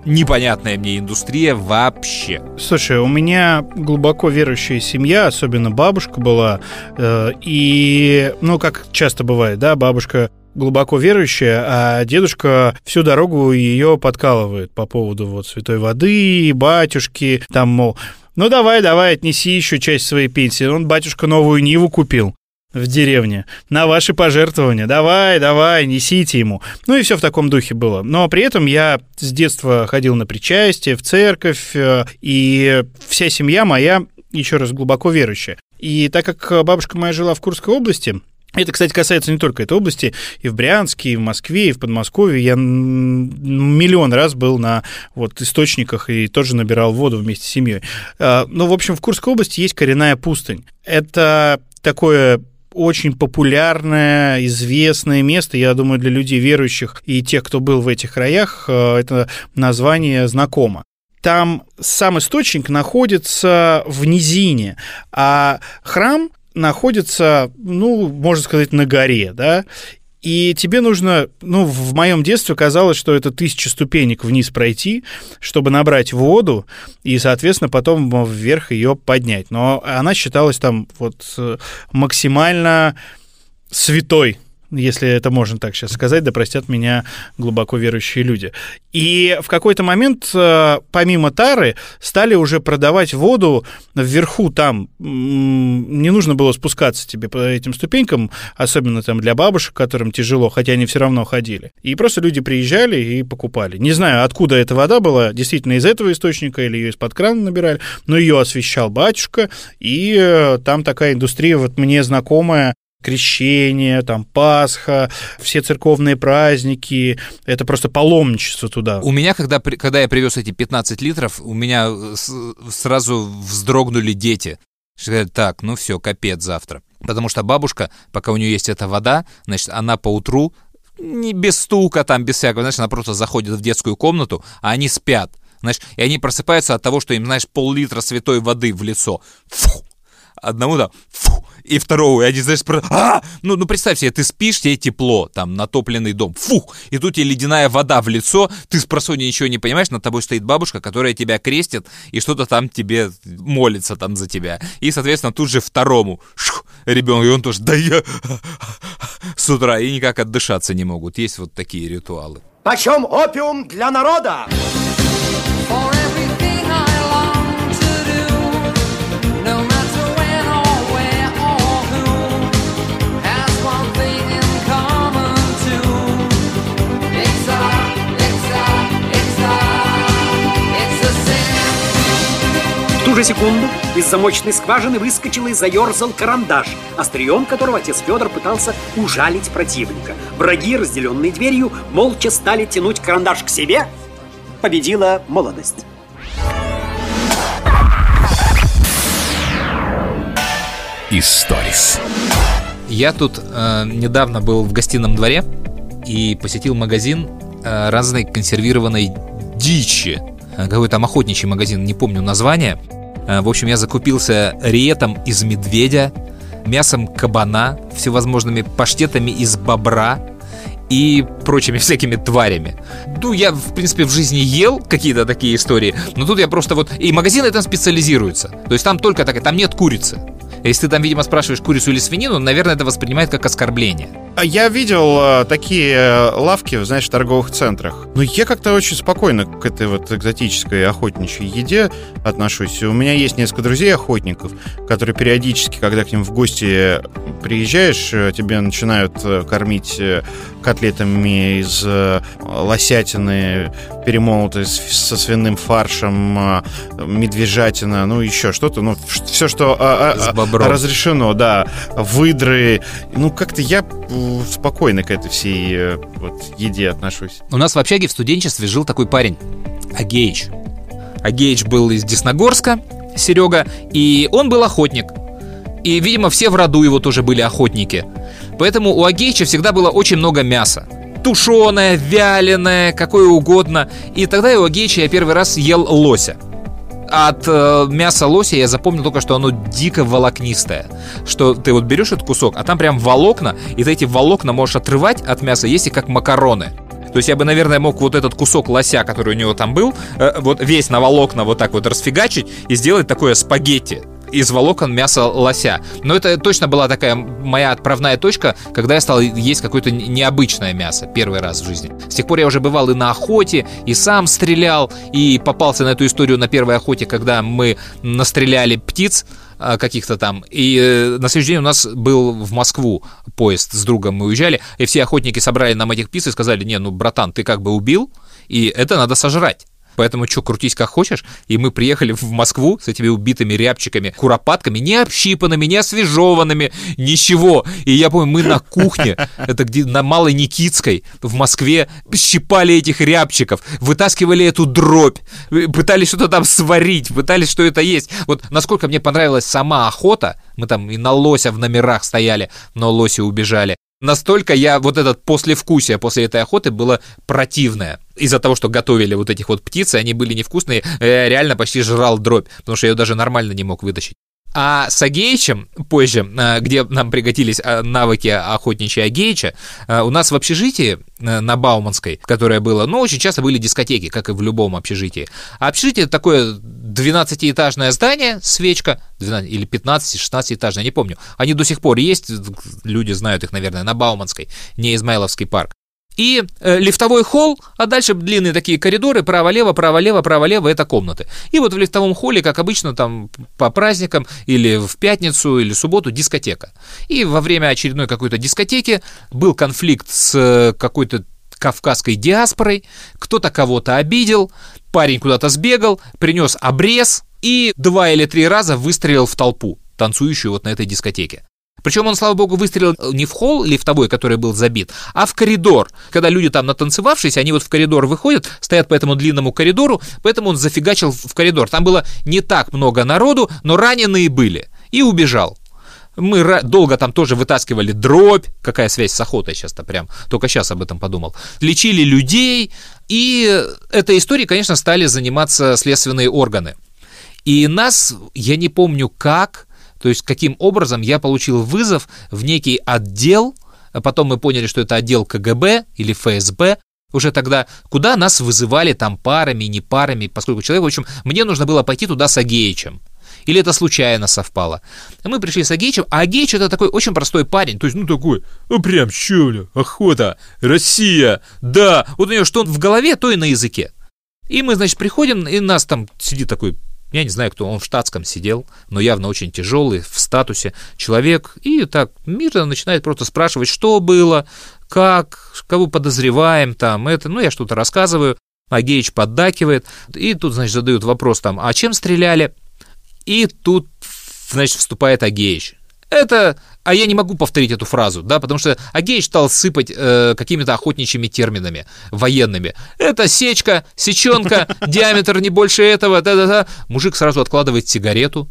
Непонятная мне индустрия вообще. Слушай, у меня глубоко верующая семья, особенно бабушка была, э, и, ну, как часто бывает, да, бабушка глубоко верующая, а дедушка всю дорогу ее подкалывает по поводу вот святой воды, батюшки, там, мол, ну давай, давай, отнеси еще часть своей пенсии. Он, батюшка, новую Ниву купил в деревне на ваши пожертвования. Давай, давай, несите ему. Ну и все в таком духе было. Но при этом я с детства ходил на причастие, в церковь, э, и вся семья моя, еще раз, глубоко верующая. И так как бабушка моя жила в Курской области, это, кстати, касается не только этой области, и в Брянске, и в Москве, и в Подмосковье. Я миллион раз был на вот, источниках и тоже набирал воду вместе с семьей. А, Ну, в общем, в Курской области есть коренная пустынь. Это такое очень популярное, известное место, я думаю, для людей верующих и тех, кто был в этих краях, э, это название знакомо. Там сам источник находится в низине, а храм находится, ну, можно сказать, на горе, да, и тебе нужно, ну, в моем детстве казалось, что это тысяча ступенек вниз пройти, чтобы набрать воду и, соответственно, потом вверх ее поднять. Но она считалась там вот э, максимально святой если это можно так сейчас сказать, да простят меня глубоко верующие люди. И в какой-то момент, э, помимо тары, стали уже продавать воду вверху там. Не нужно было спускаться тебе по этим ступенькам, особенно там для бабушек, которым тяжело, хотя они все равно ходили. И просто люди приезжали и покупали. Не знаю, откуда эта вода была, действительно из этого источника или ее из-под крана набирали, но ее освещал батюшка, и э, там такая индустрия вот мне знакомая, крещение, там Пасха, все церковные праздники, это просто паломничество туда. У меня, когда, когда я привез эти 15 литров, у меня сразу вздрогнули дети. Сказали, так, ну все, капец завтра. Потому что бабушка, пока у нее есть эта вода, значит, она по утру не без стука, там, без всякого, знаешь, она просто заходит в детскую комнату, а они спят. Знаешь, и они просыпаются от того, что им, знаешь, пол-литра святой воды в лицо. Фу! Одному да, фу, и второго, и они, знаешь, про... а! ну, ну представь себе, ты спишь, тебе тепло, там, натопленный дом, фух, и тут тебе ледяная вода в лицо, ты с просони ничего не понимаешь, над тобой стоит бабушка, которая тебя крестит, и что-то там тебе молится там за тебя. И, соответственно, тут же второму шух, ребенку, и он тоже, да я с утра, и никак отдышаться не могут. Есть вот такие ритуалы. Почем опиум для народа? Же секунду из замочной скважины выскочил и заерзал карандаш, острием которого отец Федор пытался ужалить противника. Враги, разделенные дверью, молча стали тянуть карандаш к себе. Победила молодость. Историс. Я тут э, недавно был в гостином дворе и посетил магазин э, разной консервированной дичи. Э, какой там охотничий магазин, не помню название. Э, в общем, я закупился риетом из медведя, мясом кабана, всевозможными паштетами из бобра, и прочими всякими тварями. Ну, я, в принципе, в жизни ел какие-то такие истории, но тут я просто вот... И магазины там специализируются. То есть там только так, там нет курицы. Если ты там, видимо, спрашиваешь курицу или свинину, наверное, это воспринимает как оскорбление. А я видел э, такие э, лавки, знаешь, в торговых центрах. Но я как-то очень спокойно к этой вот экзотической охотничьей еде отношусь. У меня есть несколько друзей-охотников, которые периодически, когда к ним в гости приезжаешь, э, тебе начинают кормить котлетами из лосятины, перемолотой со свиным фаршем, медвежатина, ну еще что-то, ну все, что а, а, разрешено, да, выдры. Ну как-то я спокойно к этой всей э, вот, еде отношусь. У нас в общаге в студенчестве жил такой парень, Агеич. Агеич был из Десногорска, Серега, и он был охотник. И, видимо, все в роду его тоже были охотники. Поэтому у Агеича всегда было очень много мяса. Тушеное, вяленое, какое угодно. И тогда у Агеича я первый раз ел лося от э, мяса лося я запомнил только, что оно дико волокнистое. Что ты вот берешь этот кусок, а там прям волокна, и ты эти волокна можешь отрывать от мяса, если как макароны. То есть я бы, наверное, мог вот этот кусок лося, который у него там был, э, вот весь на волокна вот так вот расфигачить и сделать такое спагетти из волокон мяса лося. Но это точно была такая моя отправная точка, когда я стал есть какое-то необычное мясо первый раз в жизни. С тех пор я уже бывал и на охоте, и сам стрелял, и попался на эту историю на первой охоте, когда мы настреляли птиц а, каких-то там. И э, на следующий день у нас был в Москву поезд с другом, мы уезжали, и все охотники собрали нам этих птиц и сказали, не, ну, братан, ты как бы убил, и это надо сожрать. Поэтому что, крутись как хочешь. И мы приехали в Москву с этими убитыми рябчиками, куропатками, не общипанными, не освежеванными, ничего. И я помню, мы на кухне, это где на Малой Никитской в Москве щипали этих рябчиков, вытаскивали эту дробь, пытались что-то там сварить, пытались что это есть. Вот насколько мне понравилась сама охота, мы там и на лося в номерах стояли, но лоси убежали. Настолько я вот этот послевкусие после этой охоты было противное. Из-за того, что готовили вот этих вот птиц, они были невкусные, я реально почти жрал дробь, потому что я ее даже нормально не мог вытащить. А с Агеичем позже, а, где нам пригодились а, навыки охотничья Агеича, а, у нас в общежитии на Бауманской, которое было, ну, очень часто были дискотеки, как и в любом общежитии. А общежитие такое 12-этажное здание, свечка, 12, или 15-16-этажное, не помню. Они до сих пор есть, люди знают их, наверное, на Бауманской, не Измайловский парк и э, лифтовой холл, а дальше длинные такие коридоры, право-лево, право-лево, право-лево, это комнаты. И вот в лифтовом холле, как обычно, там по праздникам или в пятницу или субботу дискотека. И во время очередной какой-то дискотеки был конфликт с э, какой-то кавказской диаспорой, кто-то кого-то обидел, парень куда-то сбегал, принес обрез и два или три раза выстрелил в толпу, танцующую вот на этой дискотеке. Причем он, слава богу, выстрелил не в холл лифтовой, который был забит, а в коридор. Когда люди там натанцевавшись, они вот в коридор выходят, стоят по этому длинному коридору, поэтому он зафигачил в коридор. Там было не так много народу, но раненые были. И убежал. Мы долго там тоже вытаскивали дробь. Какая связь с охотой сейчас-то прям. Только сейчас об этом подумал. Лечили людей. И этой историей, конечно, стали заниматься следственные органы. И нас, я не помню как, то есть каким образом я получил вызов в некий отдел, а потом мы поняли, что это отдел КГБ или ФСБ, уже тогда, куда нас вызывали там парами, не парами, поскольку человек, в общем, мне нужно было пойти туда с Агеичем. Или это случайно совпало. Мы пришли с Агеичем, а Агеич это такой очень простой парень. То есть, ну такой, ну прям, щуля, охота, Россия, да. Вот у него что в голове, то и на языке. И мы, значит, приходим, и нас там сидит такой я не знаю, кто он в штатском сидел, но явно очень тяжелый, в статусе человек, и так мирно начинает просто спрашивать, что было, как, кого подозреваем там, это, ну, я что-то рассказываю, Агеич поддакивает, и тут, значит, задают вопрос там, а чем стреляли? И тут, значит, вступает Агеич. Это а я не могу повторить эту фразу, да, потому что Агеич стал сыпать э, какими-то охотничьими терминами военными. Это сечка, сеченка, диаметр не больше этого, да-да-да. Мужик сразу откладывает сигарету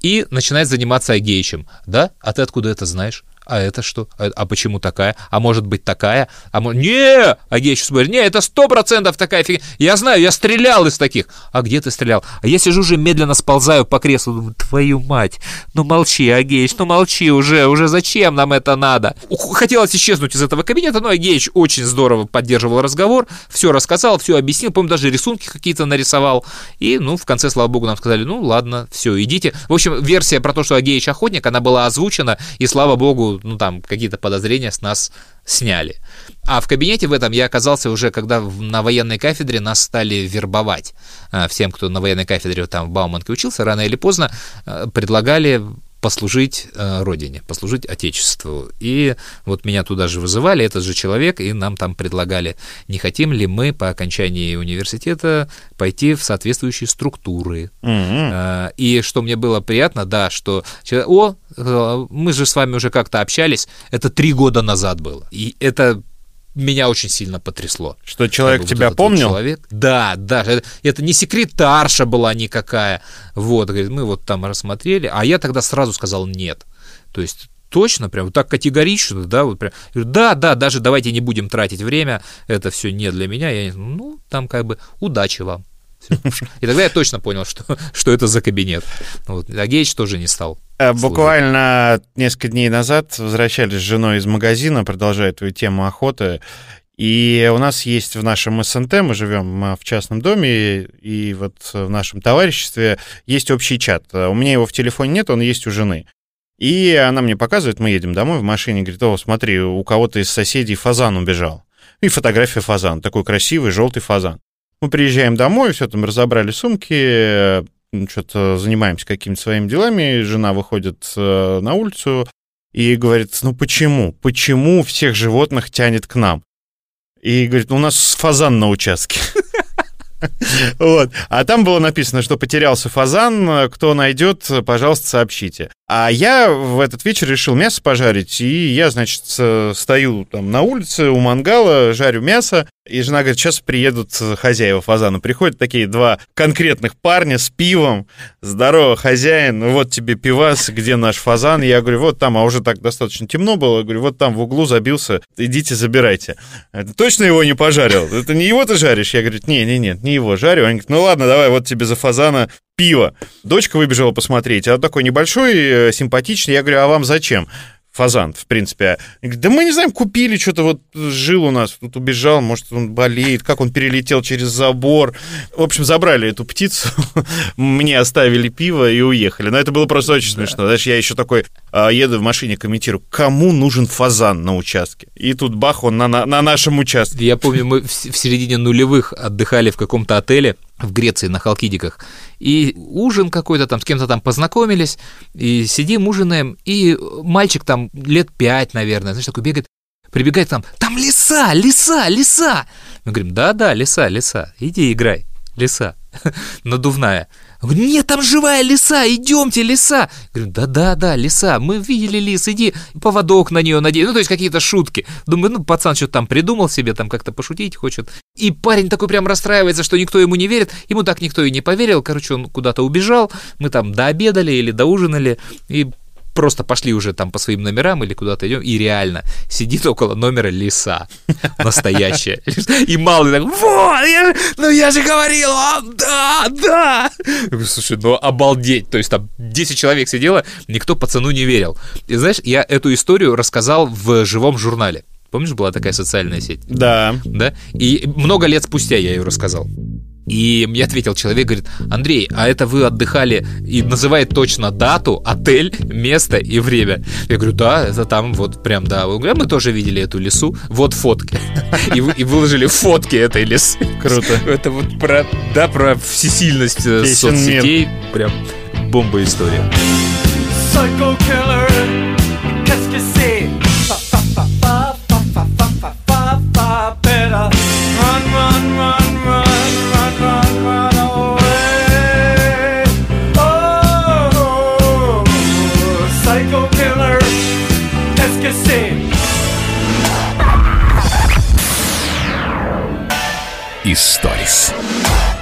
и начинает заниматься Агеичем. Да? А ты откуда это знаешь? А это что? А, а почему такая? А может быть такая? А может... Не! А я еще смотрю, не, это сто процентов такая фигня. Я знаю, я стрелял из таких. А где ты стрелял? А я сижу уже медленно сползаю по креслу, думаю, твою мать, ну молчи, Агеич, ну молчи уже, уже зачем нам это надо? Хотелось исчезнуть из этого кабинета, но Агеич очень здорово поддерживал разговор, все рассказал, все объяснил, по-моему, даже рисунки какие-то нарисовал. И, ну, в конце, слава богу, нам сказали, ну, ладно, все, идите. В общем, версия про то, что Агеич охотник, она была озвучена, и, слава богу, ну, там, какие-то подозрения с нас сняли. А в кабинете в этом я оказался уже, когда на военной кафедре нас стали вербовать. А, всем, кто на военной кафедре там в Бауманке учился, рано или поздно а, предлагали послужить э, родине, послужить Отечеству. И вот меня туда же вызывали, этот же человек, и нам там предлагали, не хотим ли мы по окончании университета пойти в соответствующие структуры. Mm-hmm. Э, и что мне было приятно, да, что о, э, мы же с вами уже как-то общались, это три года назад было. И это меня очень сильно потрясло. Что человек как бы, тебя вот помнил? Человек, да, да, это, это не секретарша была никакая. Вот, говорит, мы вот там рассмотрели, а я тогда сразу сказал нет. То есть точно, прям вот так категорично, да, вот прям, да, да, даже давайте не будем тратить время, это все не для меня, я, ну, там как бы удачи вам. И тогда я точно понял, что, что это за кабинет. Вот. А Гейч тоже не стал. Э, буквально несколько дней назад возвращались с женой из магазина, продолжая твою тему охоты. И у нас есть в нашем СНТ, мы живем в частном доме, и вот в нашем товариществе есть общий чат. У меня его в телефоне нет, он есть у жены. И она мне показывает, мы едем домой в машине, говорит, о, смотри, у кого-то из соседей фазан убежал. И фотография фазан, такой красивый желтый фазан. Мы приезжаем домой, все там разобрали сумки, что-то занимаемся какими-то своими делами, жена выходит э, на улицу и говорит, ну почему, почему всех животных тянет к нам? И говорит, ну у нас фазан на участке. Вот. А там было написано, что потерялся фазан, кто найдет, пожалуйста, сообщите. А я в этот вечер решил мясо пожарить, и я, значит, стою там на улице у мангала, жарю мясо, и жена говорит, сейчас приедут хозяева фазана. Приходят такие два конкретных парня с пивом. Здорово, хозяин, ну вот тебе пивас, где наш фазан? Я говорю, вот там, а уже так достаточно темно было. Говорю, вот там в углу забился, идите забирайте. Это точно его не пожарил? Это не его ты жаришь? Я говорю, не, не, нет, не его жарю. Они говорят, ну ладно, давай, вот тебе за фазана пиво. Дочка выбежала посмотреть, а такой небольшой, э, симпатичный. Я говорю, а вам зачем? Фазан, в принципе. Да мы не знаем, купили что-то, вот жил у нас, тут убежал, может, он болеет, как он перелетел через забор. В общем, забрали эту птицу, мне оставили пиво и уехали. Но это было просто очень смешно. Знаешь, я еще такой а, еду в машине, комментирую, кому нужен фазан на участке? И тут бах, он на, на, на нашем участке. Я помню, мы в, в середине нулевых отдыхали в каком-то отеле в Греции на Халкидиках, и ужин какой-то там, с кем-то там познакомились, и сидим, ужинаем, и мальчик там лет пять, наверное, знаешь, такой бегает, прибегает там, там лиса, лиса, лиса. Мы говорим, да-да, лиса, лиса, иди играй, лиса, надувная. Он говорит, нет, там живая лиса, идемте, лиса. Говорю, да-да-да, лиса, мы видели лис, иди, поводок на нее надень. Ну, то есть какие-то шутки. Думаю, ну, пацан что-то там придумал себе, там как-то пошутить хочет. И парень такой прям расстраивается, что никто ему не верит. Ему так никто и не поверил. Короче, он куда-то убежал. Мы там дообедали или доужинали. И просто пошли уже там по своим номерам или куда-то идем, и реально сидит около номера лиса. Настоящая. И малый так, вот, я, ну я же говорил, а, да, да. Слушай, ну обалдеть. То есть там 10 человек сидело, никто пацану не верил. И знаешь, я эту историю рассказал в живом журнале. Помнишь, была такая социальная сеть? Да. Да? И много лет спустя я ее рассказал. И мне ответил человек, говорит, Андрей, а это вы отдыхали и называет точно дату, отель, место и время. Я говорю, да, это там вот прям, да. Он говорит, «А мы тоже видели эту лесу, вот фотки. И, и выложили фотки этой лесы. Круто. Это вот про, да, про всесильность э, Песен соцсетей. Прям бомба история. Psycho killer, Историс.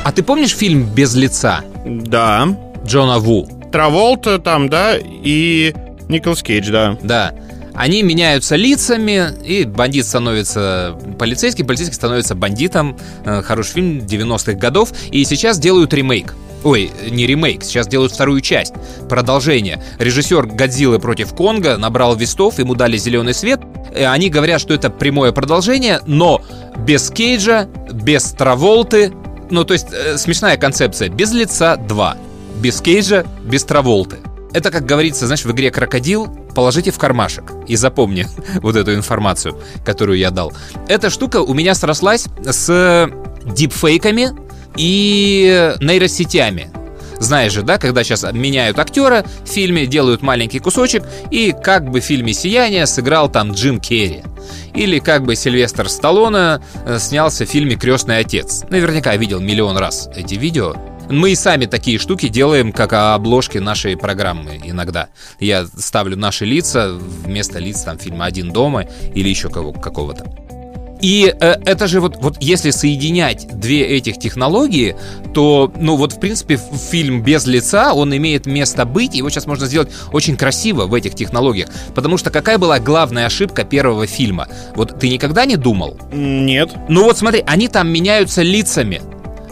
А ты помнишь фильм «Без лица»? Да. Джона Ву. Траволта там, да, и Николас Кейдж, да. Да. Они меняются лицами, и бандит становится полицейским, полицейский становится бандитом. Э, Хороший фильм 90-х годов. И сейчас делают ремейк. Ой, не ремейк, сейчас делают вторую часть, продолжение. Режиссер «Годзиллы против Конга» набрал вестов, ему дали зеленый свет. Э, Они говорят, что это прямое продолжение, но без Кейджа, без Траволты. Ну, то есть э, смешная концепция. Без лица 2. Без Кейджа, без Траволты. Это, как говорится, знаешь, в игре «Крокодил» положите в кармашек и запомни вот эту информацию, которую я дал. Эта штука у меня срослась с дипфейками и нейросетями. Знаешь же, да, когда сейчас меняют актера в фильме, делают маленький кусочек, и как бы в фильме «Сияние» сыграл там Джим Керри. Или как бы Сильвестр Сталлоне э, снялся в фильме «Крестный отец». Наверняка видел миллион раз эти видео. Мы и сами такие штуки делаем, как обложки нашей программы иногда. Я ставлю наши лица вместо лиц там фильма «Один дома» или еще кого- какого-то. И э, это же вот, вот если соединять две этих технологии, то, ну вот, в принципе, фильм без лица, он имеет место быть, его сейчас можно сделать очень красиво в этих технологиях. Потому что какая была главная ошибка первого фильма? Вот ты никогда не думал? Нет. Ну вот смотри, они там меняются лицами,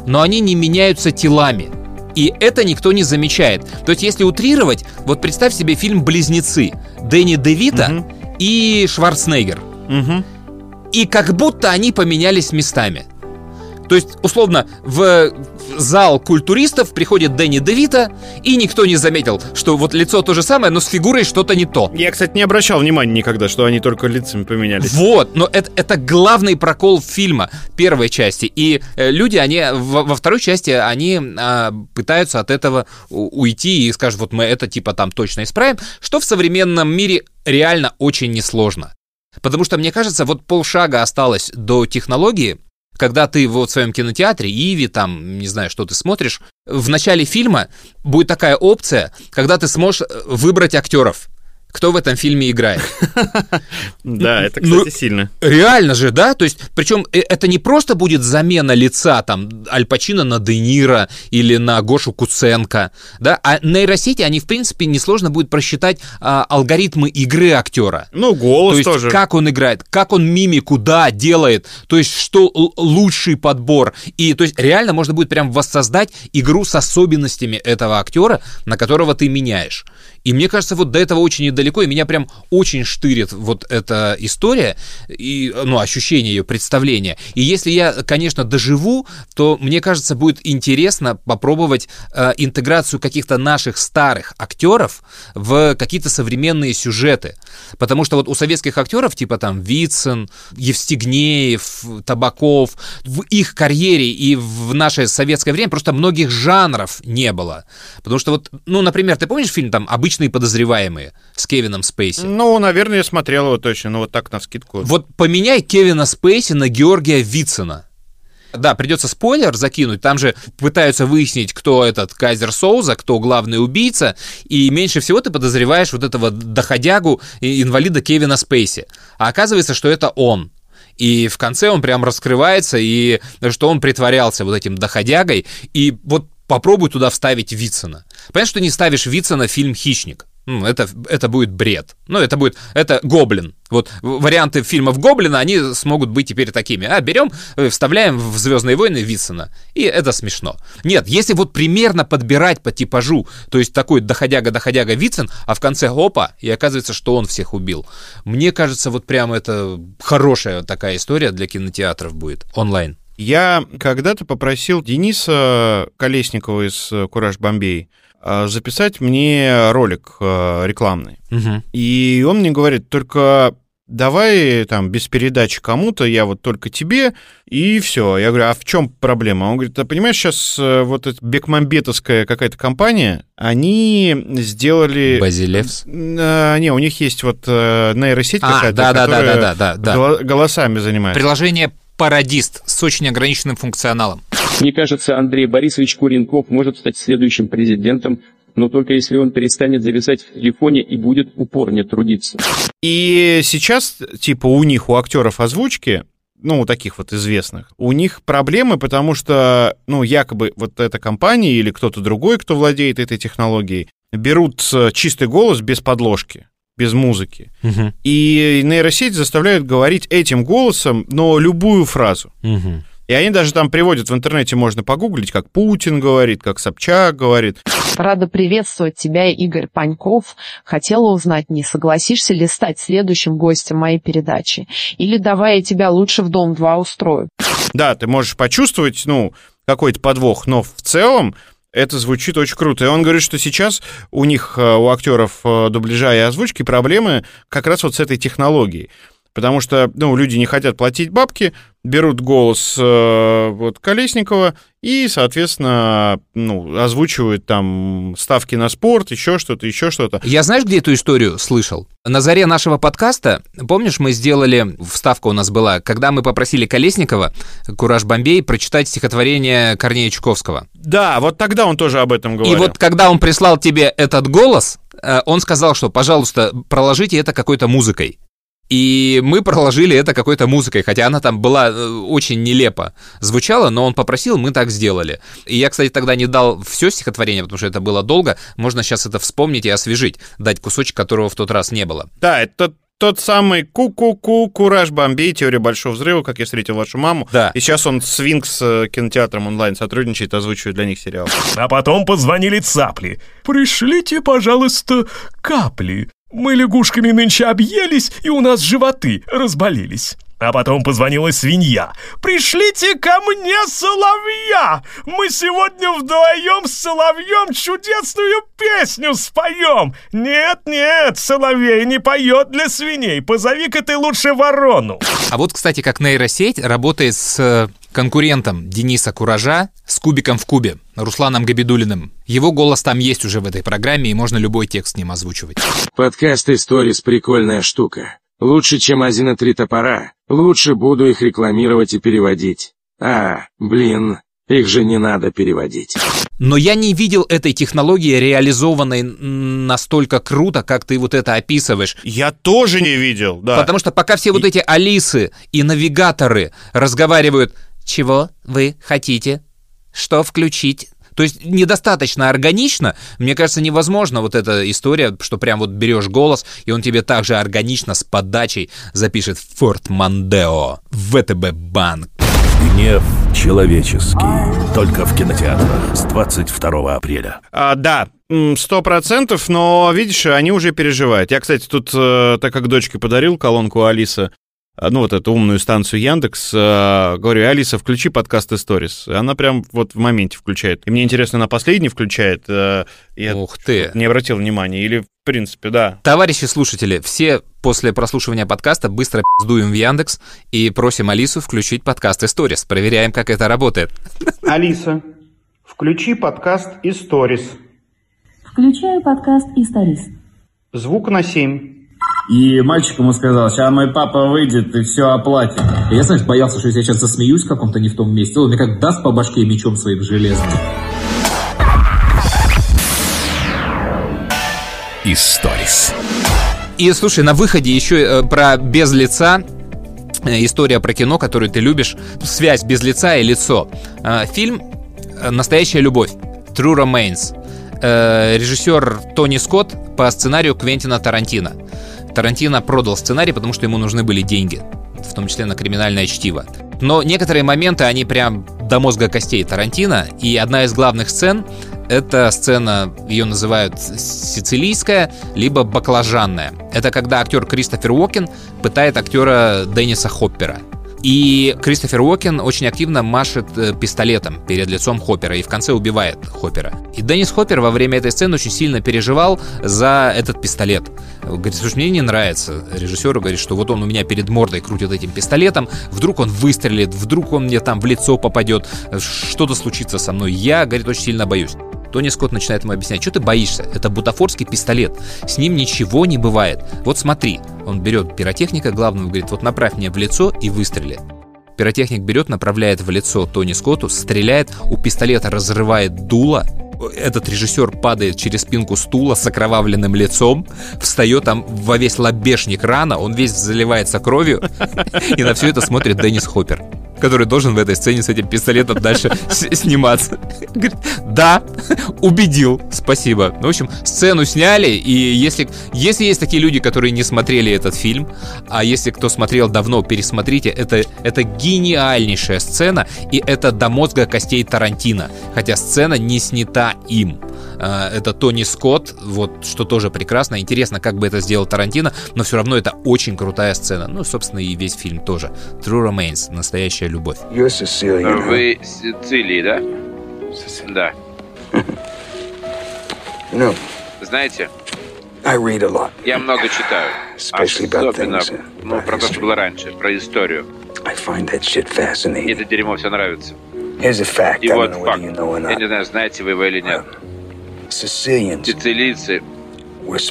но они не меняются телами. И это никто не замечает. То есть, если утрировать, вот представь себе фильм «Близнецы» Дэнни Девита и Шварценеггер. И как будто они поменялись местами. То есть, условно, в зал культуристов приходит Дэнни Девита, и никто не заметил, что вот лицо то же самое, но с фигурой что-то не то. Я, кстати, не обращал внимания никогда, что они только лицами поменялись. Вот, но это, это главный прокол фильма первой части. И э, люди, они во, во второй части, они а, пытаются от этого уйти и скажут, вот мы это типа там точно исправим, что в современном мире реально очень несложно. Потому что, мне кажется, вот полшага осталось до технологии, когда ты вот в своем кинотеатре, Иви, там, не знаю, что ты смотришь, в начале фильма будет такая опция, когда ты сможешь э, выбрать актеров кто в этом фильме играет. Да, это, Ну, кстати, сильно. Реально же, да? То есть, причем э, это не просто будет замена лица там Аль Пачино на Де Ниро или на Гошу Куценко, да? А нейросети, они, в принципе, несложно будет просчитать а, алгоритмы игры актера. Ну, голос То есть, тоже. как он играет, как он мимику, да, делает, то есть, что лучший подбор. И, то есть, реально можно будет прям воссоздать игру с особенностями этого актера, на которого ты меняешь. И мне кажется, вот до этого очень недалеко, и меня прям очень штырит вот эта история, и, ну, ощущение ее, представление. И если я, конечно, доживу, то, мне кажется, будет интересно попробовать э, интеграцию каких-то наших старых актеров в какие-то современные сюжеты. Потому что вот у советских актеров, типа там Вицин, Евстигнеев, Табаков, в их карьере и в наше советское время просто многих жанров не было. Потому что вот, ну, например, ты помнишь фильм там «Обычные подозреваемые» с Кевином Спейси? Ну, наверное, я смотрел его точно, ну вот так на скидку. Вот поменяй Кевина Спейси на Георгия Вицина. Да, придется спойлер закинуть. Там же пытаются выяснить, кто этот Кайзер Соуза, кто главный убийца. И меньше всего ты подозреваешь вот этого доходягу инвалида Кевина Спейси. А оказывается, что это он. И в конце он прям раскрывается, и что он притворялся вот этим доходягой. И вот попробуй туда вставить Вицина. Понятно, что не ставишь Вицина в фильм «Хищник». Ну, это, это будет бред. Ну, это будет... Это Гоблин. Вот варианты фильмов Гоблина, они смогут быть теперь такими. А, берем, э, вставляем в «Звездные войны» Вицина. И это смешно. Нет, если вот примерно подбирать по типажу, то есть такой доходяга-доходяга Вицин, а в конце опа, и оказывается, что он всех убил. Мне кажется, вот прям это хорошая такая история для кинотеатров будет. Онлайн. Я когда-то попросил Дениса Колесникова из э, «Кураж Бомбей» э, записать мне ролик э, рекламный. И он мне говорит, только давай там без передачи кому-то, я вот только тебе, и все. Я говорю, а в чем проблема? Он говорит, а понимаешь, сейчас вот эта бекмамбетовская какая-то компания, они сделали... Базилевс? А, не, у них есть вот нейросеть А, какая-то, да-да-да-да-да, которая да. гол- голосами занимается. Приложение Парадист с очень ограниченным функционалом. Мне кажется, Андрей Борисович Куренков может стать следующим президентом, но только если он перестанет зависать в телефоне и будет упорнее трудиться. И сейчас, типа, у них, у актеров озвучки, ну, у таких вот известных, у них проблемы, потому что, ну, якобы вот эта компания или кто-то другой, кто владеет этой технологией, берут э, чистый голос без подложки, без музыки. И нейросеть заставляют говорить этим голосом, но любую фразу. И они даже там приводят в интернете, можно погуглить, как Путин говорит, как Собчак говорит. Рада приветствовать тебя, Игорь Паньков. Хотела узнать, не согласишься ли стать следующим гостем моей передачи? Или давай я тебя лучше в Дом-2 устрою? Да, ты можешь почувствовать, ну, какой-то подвох, но в целом это звучит очень круто. И он говорит, что сейчас у них, э, у актеров э, дубляжа и озвучки проблемы как раз вот с этой технологией. Потому что, ну, люди не хотят платить бабки, берут голос э, вот Колесникова и, соответственно, ну, озвучивают там ставки на спорт, еще что-то, еще что-то. Я знаешь, где эту историю слышал? На заре нашего подкаста, помнишь, мы сделали, вставка у нас была, когда мы попросили Колесникова, Кураж Бомбей, прочитать стихотворение Корнея Чуковского. Да, вот тогда он тоже об этом говорил. И вот когда он прислал тебе этот голос, э, он сказал, что, пожалуйста, проложите это какой-то музыкой. И мы проложили это какой-то музыкой, хотя она там была э, очень нелепо звучала, но он попросил, мы так сделали. И я, кстати, тогда не дал все стихотворение, потому что это было долго. Можно сейчас это вспомнить и освежить, дать кусочек, которого в тот раз не было. Да, это тот самый ку-ку-ку, Кураж Бомбей, Теория Большого Взрыва, как я встретил вашу маму. Да. И сейчас он с Винкс э, кинотеатром онлайн сотрудничает, озвучивает для них сериал. А потом позвонили цапли. «Пришлите, пожалуйста, капли. Мы лягушками нынче объелись, и у нас животы разболелись». А потом позвонила свинья. «Пришлите ко мне соловья! Мы сегодня вдвоем с соловьем чудесную песню споем! Нет-нет, соловей не поет для свиней, позови-ка ты лучше ворону!» А вот, кстати, как нейросеть работает с э, конкурентом Дениса Куража с кубиком в кубе, Русланом Габидулиным. Его голос там есть уже в этой программе, и можно любой текст с ним озвучивать. Подкаст «Историс» — прикольная штука. Лучше, чем «Азина три топора». Лучше буду их рекламировать и переводить. А, блин, Их же не надо переводить. Но я не видел этой технологии реализованной настолько круто, как ты вот это описываешь. Я тоже не видел, да. Потому что пока все вот эти Алисы и навигаторы разговаривают, чего вы хотите, что включить, то есть недостаточно органично. Мне кажется, невозможно вот эта история, что прям вот берешь голос, и он тебе также органично с подачей запишет «Форт Мандео», «ВТБ Банк». Гнев человеческий. Только в кинотеатрах с 22 апреля. А, да, сто процентов, но, видишь, они уже переживают. Я, кстати, тут, э, так как дочке подарил колонку Алиса, ну, вот эту умную станцию Яндекс, э, говорю, Алиса, включи подкаст Stories. И Она прям вот в моменте включает. И мне интересно, она последний включает? э, Я Ух ты. не обратил внимания. Или, в принципе, да. Товарищи слушатели, все после прослушивания подкаста быстро пиздуем в Яндекс и просим Алису включить подкаст Stories. Проверяем, как это работает. Алиса, включи подкаст Stories. Включаю подкаст «Историс». Звук на 7. И мальчик ему сказал, сейчас мой папа выйдет и все оплатит. И я, знаешь, боялся, что если я сейчас засмеюсь в каком-то не в том месте, он мне как даст по башке мечом своим железным. Историс. И слушай, на выходе еще э, про без лица э, история про кино, которую ты любишь, связь без лица и лицо. Э, Фильм «Настоящая любовь» True Remains. Режиссер Тони Скотт по сценарию Квентина Тарантино. Тарантино продал сценарий, потому что ему нужны были деньги, в том числе на криминальное чтиво. Но некоторые моменты, они прям до мозга костей Тарантино, и одна из главных сцен это сцена, ее называют сицилийская, либо баклажанная. Это когда актер Кристофер Уокен пытает актера Денниса Хоппера. И Кристофер Уокен очень активно машет э, пистолетом перед лицом Хоппера и в конце убивает Хоппера. И Деннис Хоппер во время этой сцены очень сильно переживал за этот пистолет. Говорит, слушай, мне не нравится. Режиссеру говорит, что вот он у меня перед мордой крутит этим пистолетом, вдруг он выстрелит, вдруг он мне там в лицо попадет, что-то случится со мной. Я, говорит, очень сильно боюсь. Тони Скотт начинает ему объяснять, что ты боишься? Это бутафорский пистолет, с ним ничего не бывает. Вот смотри, он берет пиротехника главного, говорит, вот направь мне в лицо и выстрели. Пиротехник берет, направляет в лицо Тони Скотту, стреляет, у пистолета разрывает дуло, этот режиссер падает через спинку стула с окровавленным лицом, встает там во весь лобешник рана, он весь заливается кровью, и на все это смотрит Деннис Хоппер который должен в этой сцене с этим пистолетом дальше сниматься. Говорит, да, убедил, спасибо. Ну, В общем, сцену сняли, и если, если есть такие люди, которые не смотрели этот фильм, а если кто смотрел давно, пересмотрите, это, это гениальнейшая сцена, и это до мозга костей Тарантино, хотя сцена не снята им. А, Это Тони Скотт, вот что тоже прекрасно. Интересно, как бы это сделал Тарантино, но все равно это очень крутая сцена. Ну, собственно, и весь фильм тоже. True Remains, настоящая любовь. You're Sicilian, huh? Вы Сицилии, да? Да. Know, Знаете, I read a lot. я много читаю. Especially about Особенно, things, uh, ну, про то, что было раньше, про историю. I find that shit fascinating. Мне это дерьмо все нравится. Here's a fact. И вот факт. you know Я не знаю, знаете вы его или нет. Sicilians Сицилийцы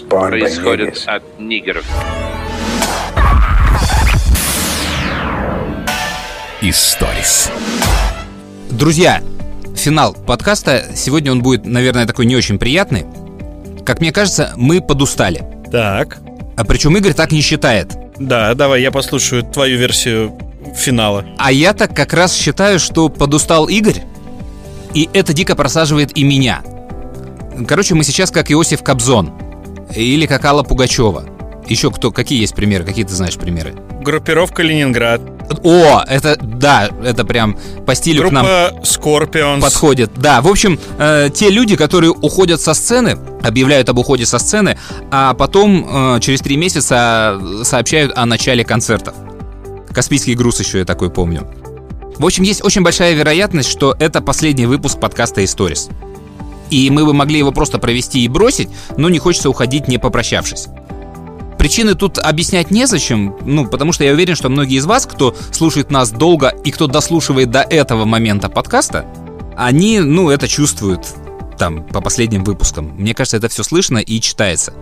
происходят от нигеров. Историс. Друзья, финал подкаста. Сегодня он будет, наверное, такой не очень приятный. Как мне кажется, мы подустали. Так. А причем Игорь так не считает. Да, давай, я послушаю твою версию финала. А я так как раз считаю, что подустал Игорь, и это дико просаживает и меня. Короче, мы сейчас как Иосиф Кобзон или как Алла Пугачева. Еще кто, какие есть примеры? Какие ты знаешь примеры? Группировка Ленинград. О, это, да, это прям по стилю к нам Группа Scorpions. подходит. Да, в общем, э, те люди, которые уходят со сцены, объявляют об уходе со сцены, а потом э, через три месяца сообщают о начале концертов. Каспийский груз еще я такой помню. В общем, есть очень большая вероятность, что это последний выпуск подкаста «Историс». И мы бы могли его просто провести и бросить, но не хочется уходить, не попрощавшись. Причины тут объяснять незачем, ну, потому что я уверен, что многие из вас, кто слушает нас долго и кто дослушивает до этого момента подкаста, они, ну, это чувствуют там по последним выпускам. Мне кажется, это все слышно и читается.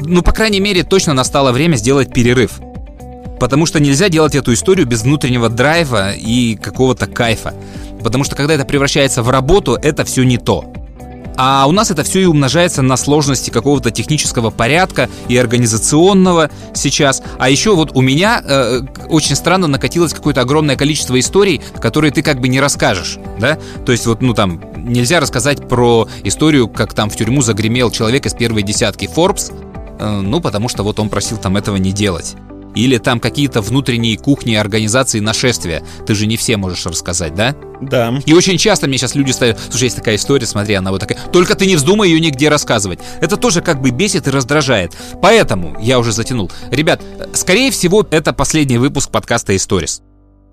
Ну, по крайней мере, точно настало время сделать перерыв. Потому что нельзя делать эту историю без внутреннего драйва и какого-то кайфа. Потому что когда это превращается в работу, это все не то. А у нас это все и умножается на сложности какого-то технического порядка и организационного сейчас. А еще вот у меня э, очень странно накатилось какое-то огромное количество историй, которые ты как бы не расскажешь, да? То есть вот, ну там, нельзя рассказать про историю, как там в тюрьму загремел человек из первой десятки Forbes, э, ну потому что вот он просил там этого не делать. Или там какие-то внутренние кухни организации нашествия. Ты же не все можешь рассказать, да? Да. И очень часто мне сейчас люди ставят, слушай, есть такая история, смотри, она вот такая. Только ты не вздумай ее нигде рассказывать. Это тоже как бы бесит и раздражает. Поэтому я уже затянул. Ребят, скорее всего, это последний выпуск подкаста Stories.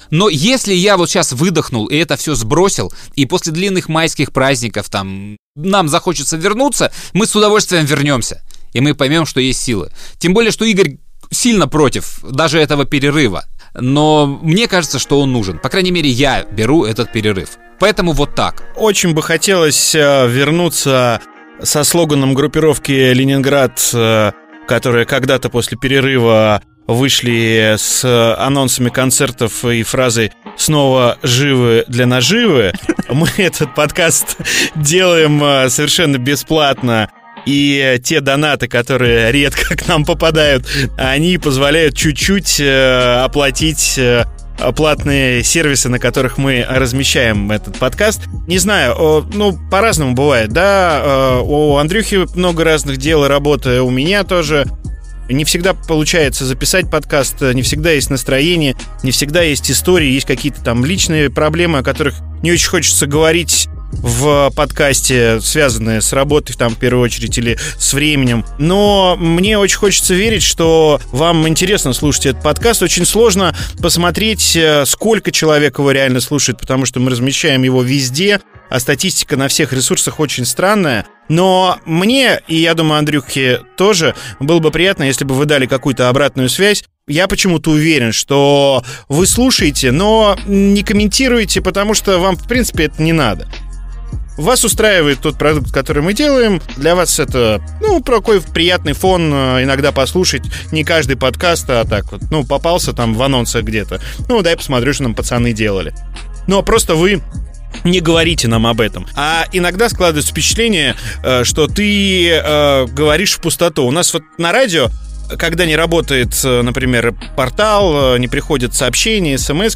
Но если я вот сейчас выдохнул и это все сбросил, и после длинных майских праздников там нам захочется вернуться, мы с удовольствием вернемся. И мы поймем, что есть силы. Тем более, что Игорь сильно против даже этого перерыва. Но мне кажется, что он нужен. По крайней мере, я беру этот перерыв. Поэтому вот так. Очень бы хотелось э, вернуться со слоганом группировки «Ленинград», э, которая когда-то после перерыва вышли с анонсами концертов и фразой «Снова живы для наживы». Мы этот подкаст делаем э, совершенно бесплатно и те донаты, которые редко к нам попадают, они позволяют чуть-чуть э, оплатить э, платные сервисы, на которых мы размещаем этот подкаст. Не знаю, ну, по-разному бывает, да, э, у Андрюхи много разных дел и работы, у меня тоже. Не всегда получается записать подкаст, не всегда есть настроение, не всегда есть истории, есть какие-то там личные проблемы, о которых не очень хочется говорить в подкасте, связанные с работой, там, в первую очередь, или с временем. Но мне очень хочется верить, что вам интересно слушать этот подкаст. Очень сложно посмотреть, э, сколько человек его реально слушает, потому что мы размещаем его везде, а статистика на всех ресурсах очень странная. Но мне, и я думаю, Андрюхе тоже, было бы приятно, если бы вы дали какую-то обратную связь. Я почему-то уверен, что вы слушаете, но не комментируете, потому что вам, в принципе, это не надо. Вас устраивает тот продукт, который мы делаем. Для вас это, ну, такой приятный фон э, иногда послушать. Не каждый подкаст, а так вот, ну, попался там в анонсах где-то. Ну, дай посмотрю, что нам пацаны делали. Ну, а просто вы не говорите нам об этом. А иногда складывается впечатление, э, что ты э, говоришь в пустоту. У нас вот на радио когда не работает, например, портал, не приходят сообщения, смс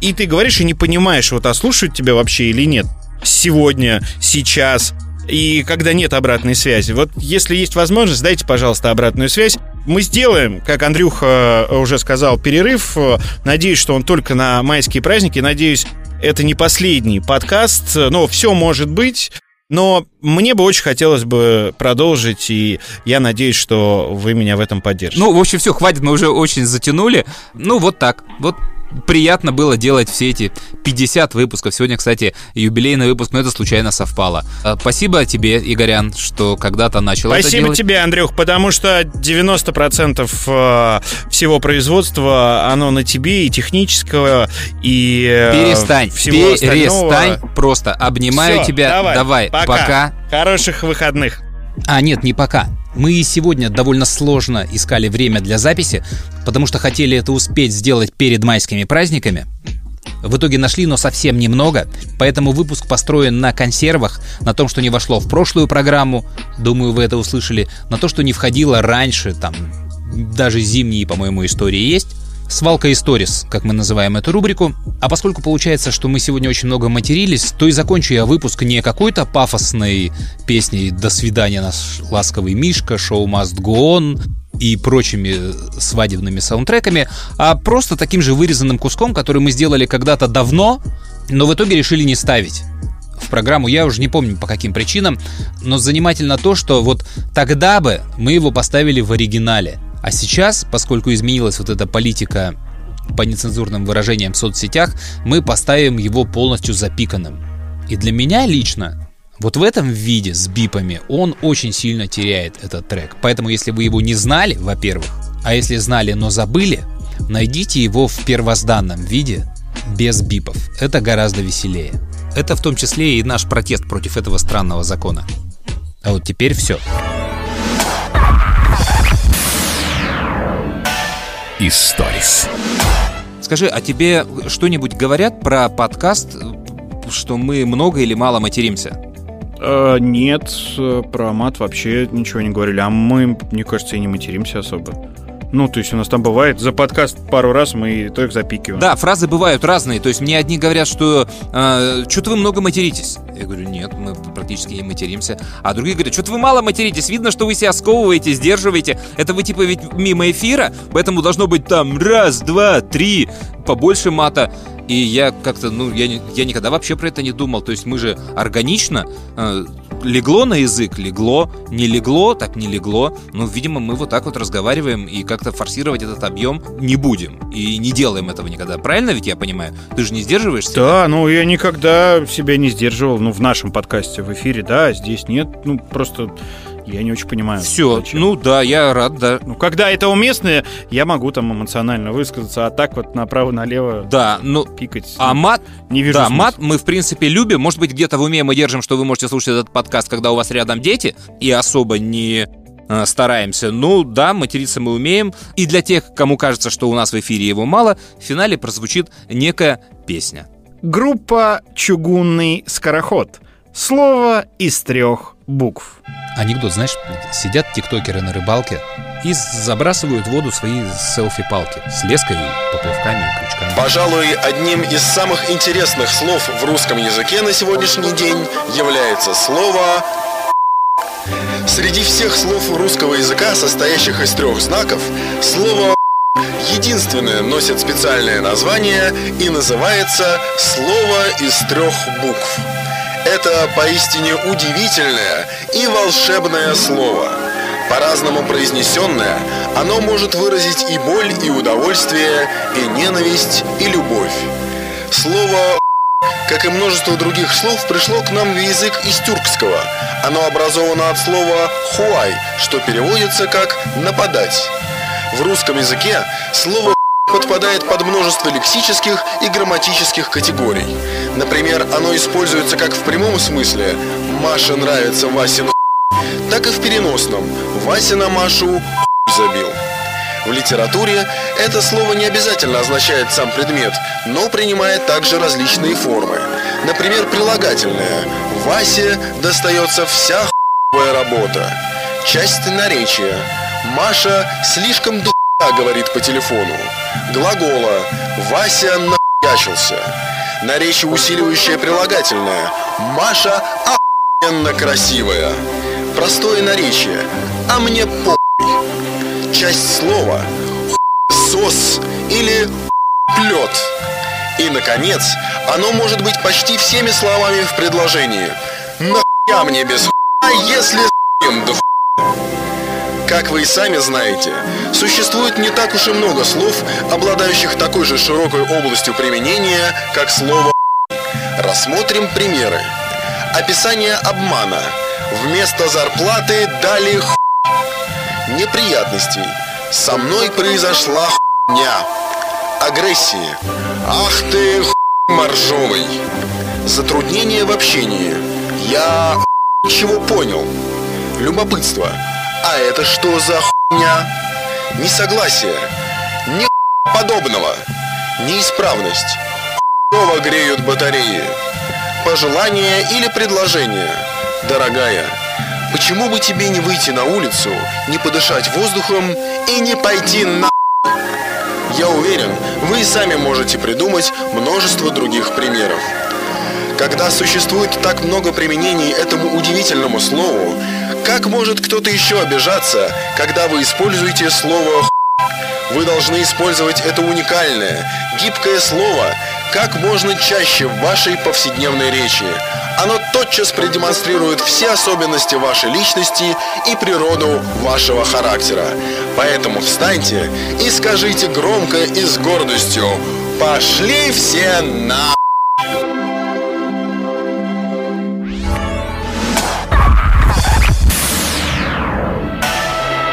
и ты говоришь и не понимаешь, вот а слушают тебя вообще или нет сегодня, сейчас, и когда нет обратной связи. Вот если есть возможность, дайте, пожалуйста, обратную связь. Мы сделаем, как Андрюха уже сказал, перерыв. Надеюсь, что он только на майские праздники. Надеюсь, это не последний подкаст. Но все может быть. Но мне бы очень хотелось бы продолжить, и я надеюсь, что вы меня в этом поддержите. Ну, в общем, все, хватит, мы уже очень затянули. Ну, вот так. Вот приятно было делать все эти 50 выпусков. Сегодня, кстати, юбилейный выпуск, но это случайно совпало. А, спасибо тебе, Игорян, что когда-то начал Спасибо это делать. тебе, Андрюх, потому что 90% э, всего производства, оно на тебе и технического, и э, Перестань, всего перестань, остального. просто обнимаю Всё, тебя. давай, давай пока. пока. Хороших выходных. А, нет, не пока. Мы и сегодня довольно сложно искали время для записи, потому что хотели это успеть сделать перед майскими праздниками. В итоге нашли, но совсем немного, поэтому выпуск построен на консервах, на том, что не вошло в прошлую программу, думаю, вы это услышали, на то, что не входило раньше, там, даже зимние, по-моему, истории есть. Свалка историс, как мы называем эту рубрику. А поскольку получается, что мы сегодня очень много матерились, то и закончу я выпуск не какой-то пафосной песней «До свидания, наш ласковый Мишка», «Шоу must go on», и прочими свадебными саундтреками, а просто таким же вырезанным куском, который мы сделали когда-то давно, но в итоге решили не ставить в программу, я уже не помню по каким причинам, но занимательно то, что вот тогда бы мы его поставили в оригинале. А сейчас, поскольку изменилась вот эта политика по нецензурным выражениям в соцсетях, мы поставим его полностью запиканным. И для меня лично вот в этом виде с бипами он очень сильно теряет этот трек. Поэтому если вы его не знали, во-первых, а если знали, но забыли, найдите его в первозданном виде без бипов. Это гораздо веселее. Это в том числе и наш протест против этого странного закона. А вот теперь все. Историс. Скажи, а тебе что-нибудь говорят про подкаст, что мы много или мало материмся? Э, нет, э, про мат вообще ничего не говорили. А мы, мне кажется, и не материмся особо. Ну, то есть у нас там бывает за подкаст пару раз мы то их запикиваем. Да, фразы бывают разные. То есть мне одни говорят, что э, что-то вы много материтесь. Я говорю, нет, мы практически не материмся. А другие говорят, что-то вы мало материтесь. Видно, что вы себя сковываете, сдерживаете. Это вы типа ведь мимо эфира, поэтому должно быть там раз, два, три, побольше мата. И я как-то, ну, я, я никогда вообще про это не думал. То есть мы же органично э, легло на язык, легло, не легло, так не легло. Ну, видимо, мы вот так вот разговариваем и как-то форсировать этот объем не будем. И не делаем этого никогда. Правильно ведь я понимаю? Ты же не сдерживаешься? Да, ну я никогда себя не сдерживал. Ну, в нашем подкасте в эфире, да, а здесь нет. Ну, просто я не очень понимаю. Все, зачем. ну да, я рад, да. Ну, когда это уместно, я могу там эмоционально высказаться, а так вот направо-налево Да, ну, пикать. А мат, не вижу да, смысла. мат мы, в принципе, любим. Может быть, где-то в уме мы держим, что вы можете слушать этот подкаст, когда у вас рядом дети, и особо не э, стараемся. Ну, да, материться мы умеем. И для тех, кому кажется, что у нас в эфире его мало, в финале прозвучит некая песня. Группа «Чугунный скороход». Слово из трех букв. Анекдот, знаешь, сидят тиктокеры на рыбалке и забрасывают в воду свои селфи-палки с леской, поплавками, крючками. Пожалуй, одним из самых интересных слов в русском языке на сегодняшний день является слово Среди всех слов русского языка, состоящих из трех знаков, слово единственное носит специальное название и называется слово из трех букв. Это поистине удивительное и волшебное слово. По-разному произнесенное, оно может выразить и боль, и удовольствие, и ненависть, и любовь. Слово как и множество других слов, пришло к нам в язык из тюркского. Оно образовано от слова «хуай», что переводится как «нападать». В русском языке слово подпадает под множество лексических и грамматических категорий. Например, оно используется как в прямом смысле «Маше нравится Васин так и в переносном «Вася на Машу забил». В литературе это слово не обязательно означает сам предмет, но принимает также различные формы. Например, прилагательное «Васе достается вся хуевая работа». Часть наречия «Маша слишком духа говорит по телефону». Глагола «Вася нахуячился». Наречие усиливающее прилагательное «Маша охуенно красивая». Простое наречие «А мне по часть слова сос или плет. И, наконец, оно может быть почти всеми словами в предложении. Нахуя мне без хуя, если с***ем да? Как вы и сами знаете, существует не так уж и много слов, обладающих такой же широкой областью применения, как слово Рассмотрим примеры. Описание обмана. Вместо зарплаты дали хуй. Неприятностей. Со мной произошла хуйня. Агрессии. Ах ты хуй моржовый. Затруднение в общении. Я чего понял. Любопытство. А это что за хуйня? Несогласие. Ни подобного. Неисправность. Хуёво греют батареи. Пожелание или предложение. Дорогая, почему бы тебе не выйти на улицу, не подышать воздухом и не пойти на... Я уверен, вы и сами можете придумать множество других примеров. Когда существует так много применений этому удивительному слову, как может кто-то еще обижаться, когда вы используете слово «х**»? Вы должны использовать это уникальное, гибкое слово как можно чаще в вашей повседневной речи. Оно тотчас продемонстрирует все особенности вашей личности и природу вашего характера. Поэтому встаньте и скажите громко и с гордостью «Пошли все на...»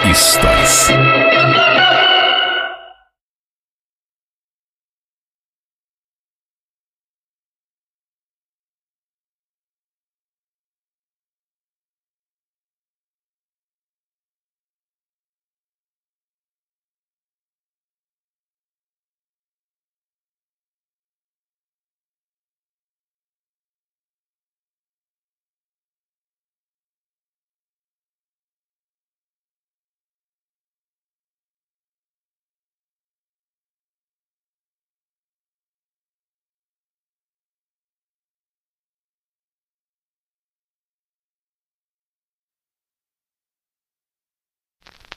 Историс.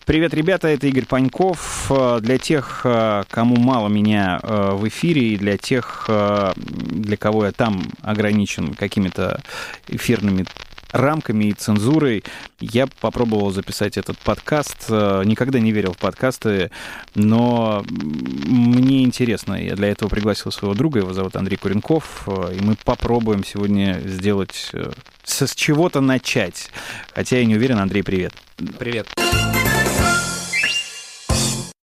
Привет, ребята, это Игорь Паньков. Э, Для тех, э, кому мало меня э, в эфире, и для тех, для кого я там ограничен какими-то эфирными рамками и цензурой, я попробовал записать этот подкаст. Никогда не верил в подкасты, но мне интересно. Я для этого пригласил своего друга, его зовут Андрей Куренков, и мы попробуем сегодня сделать... с чего-то начать. Хотя я не уверен. Андрей, привет. Привет.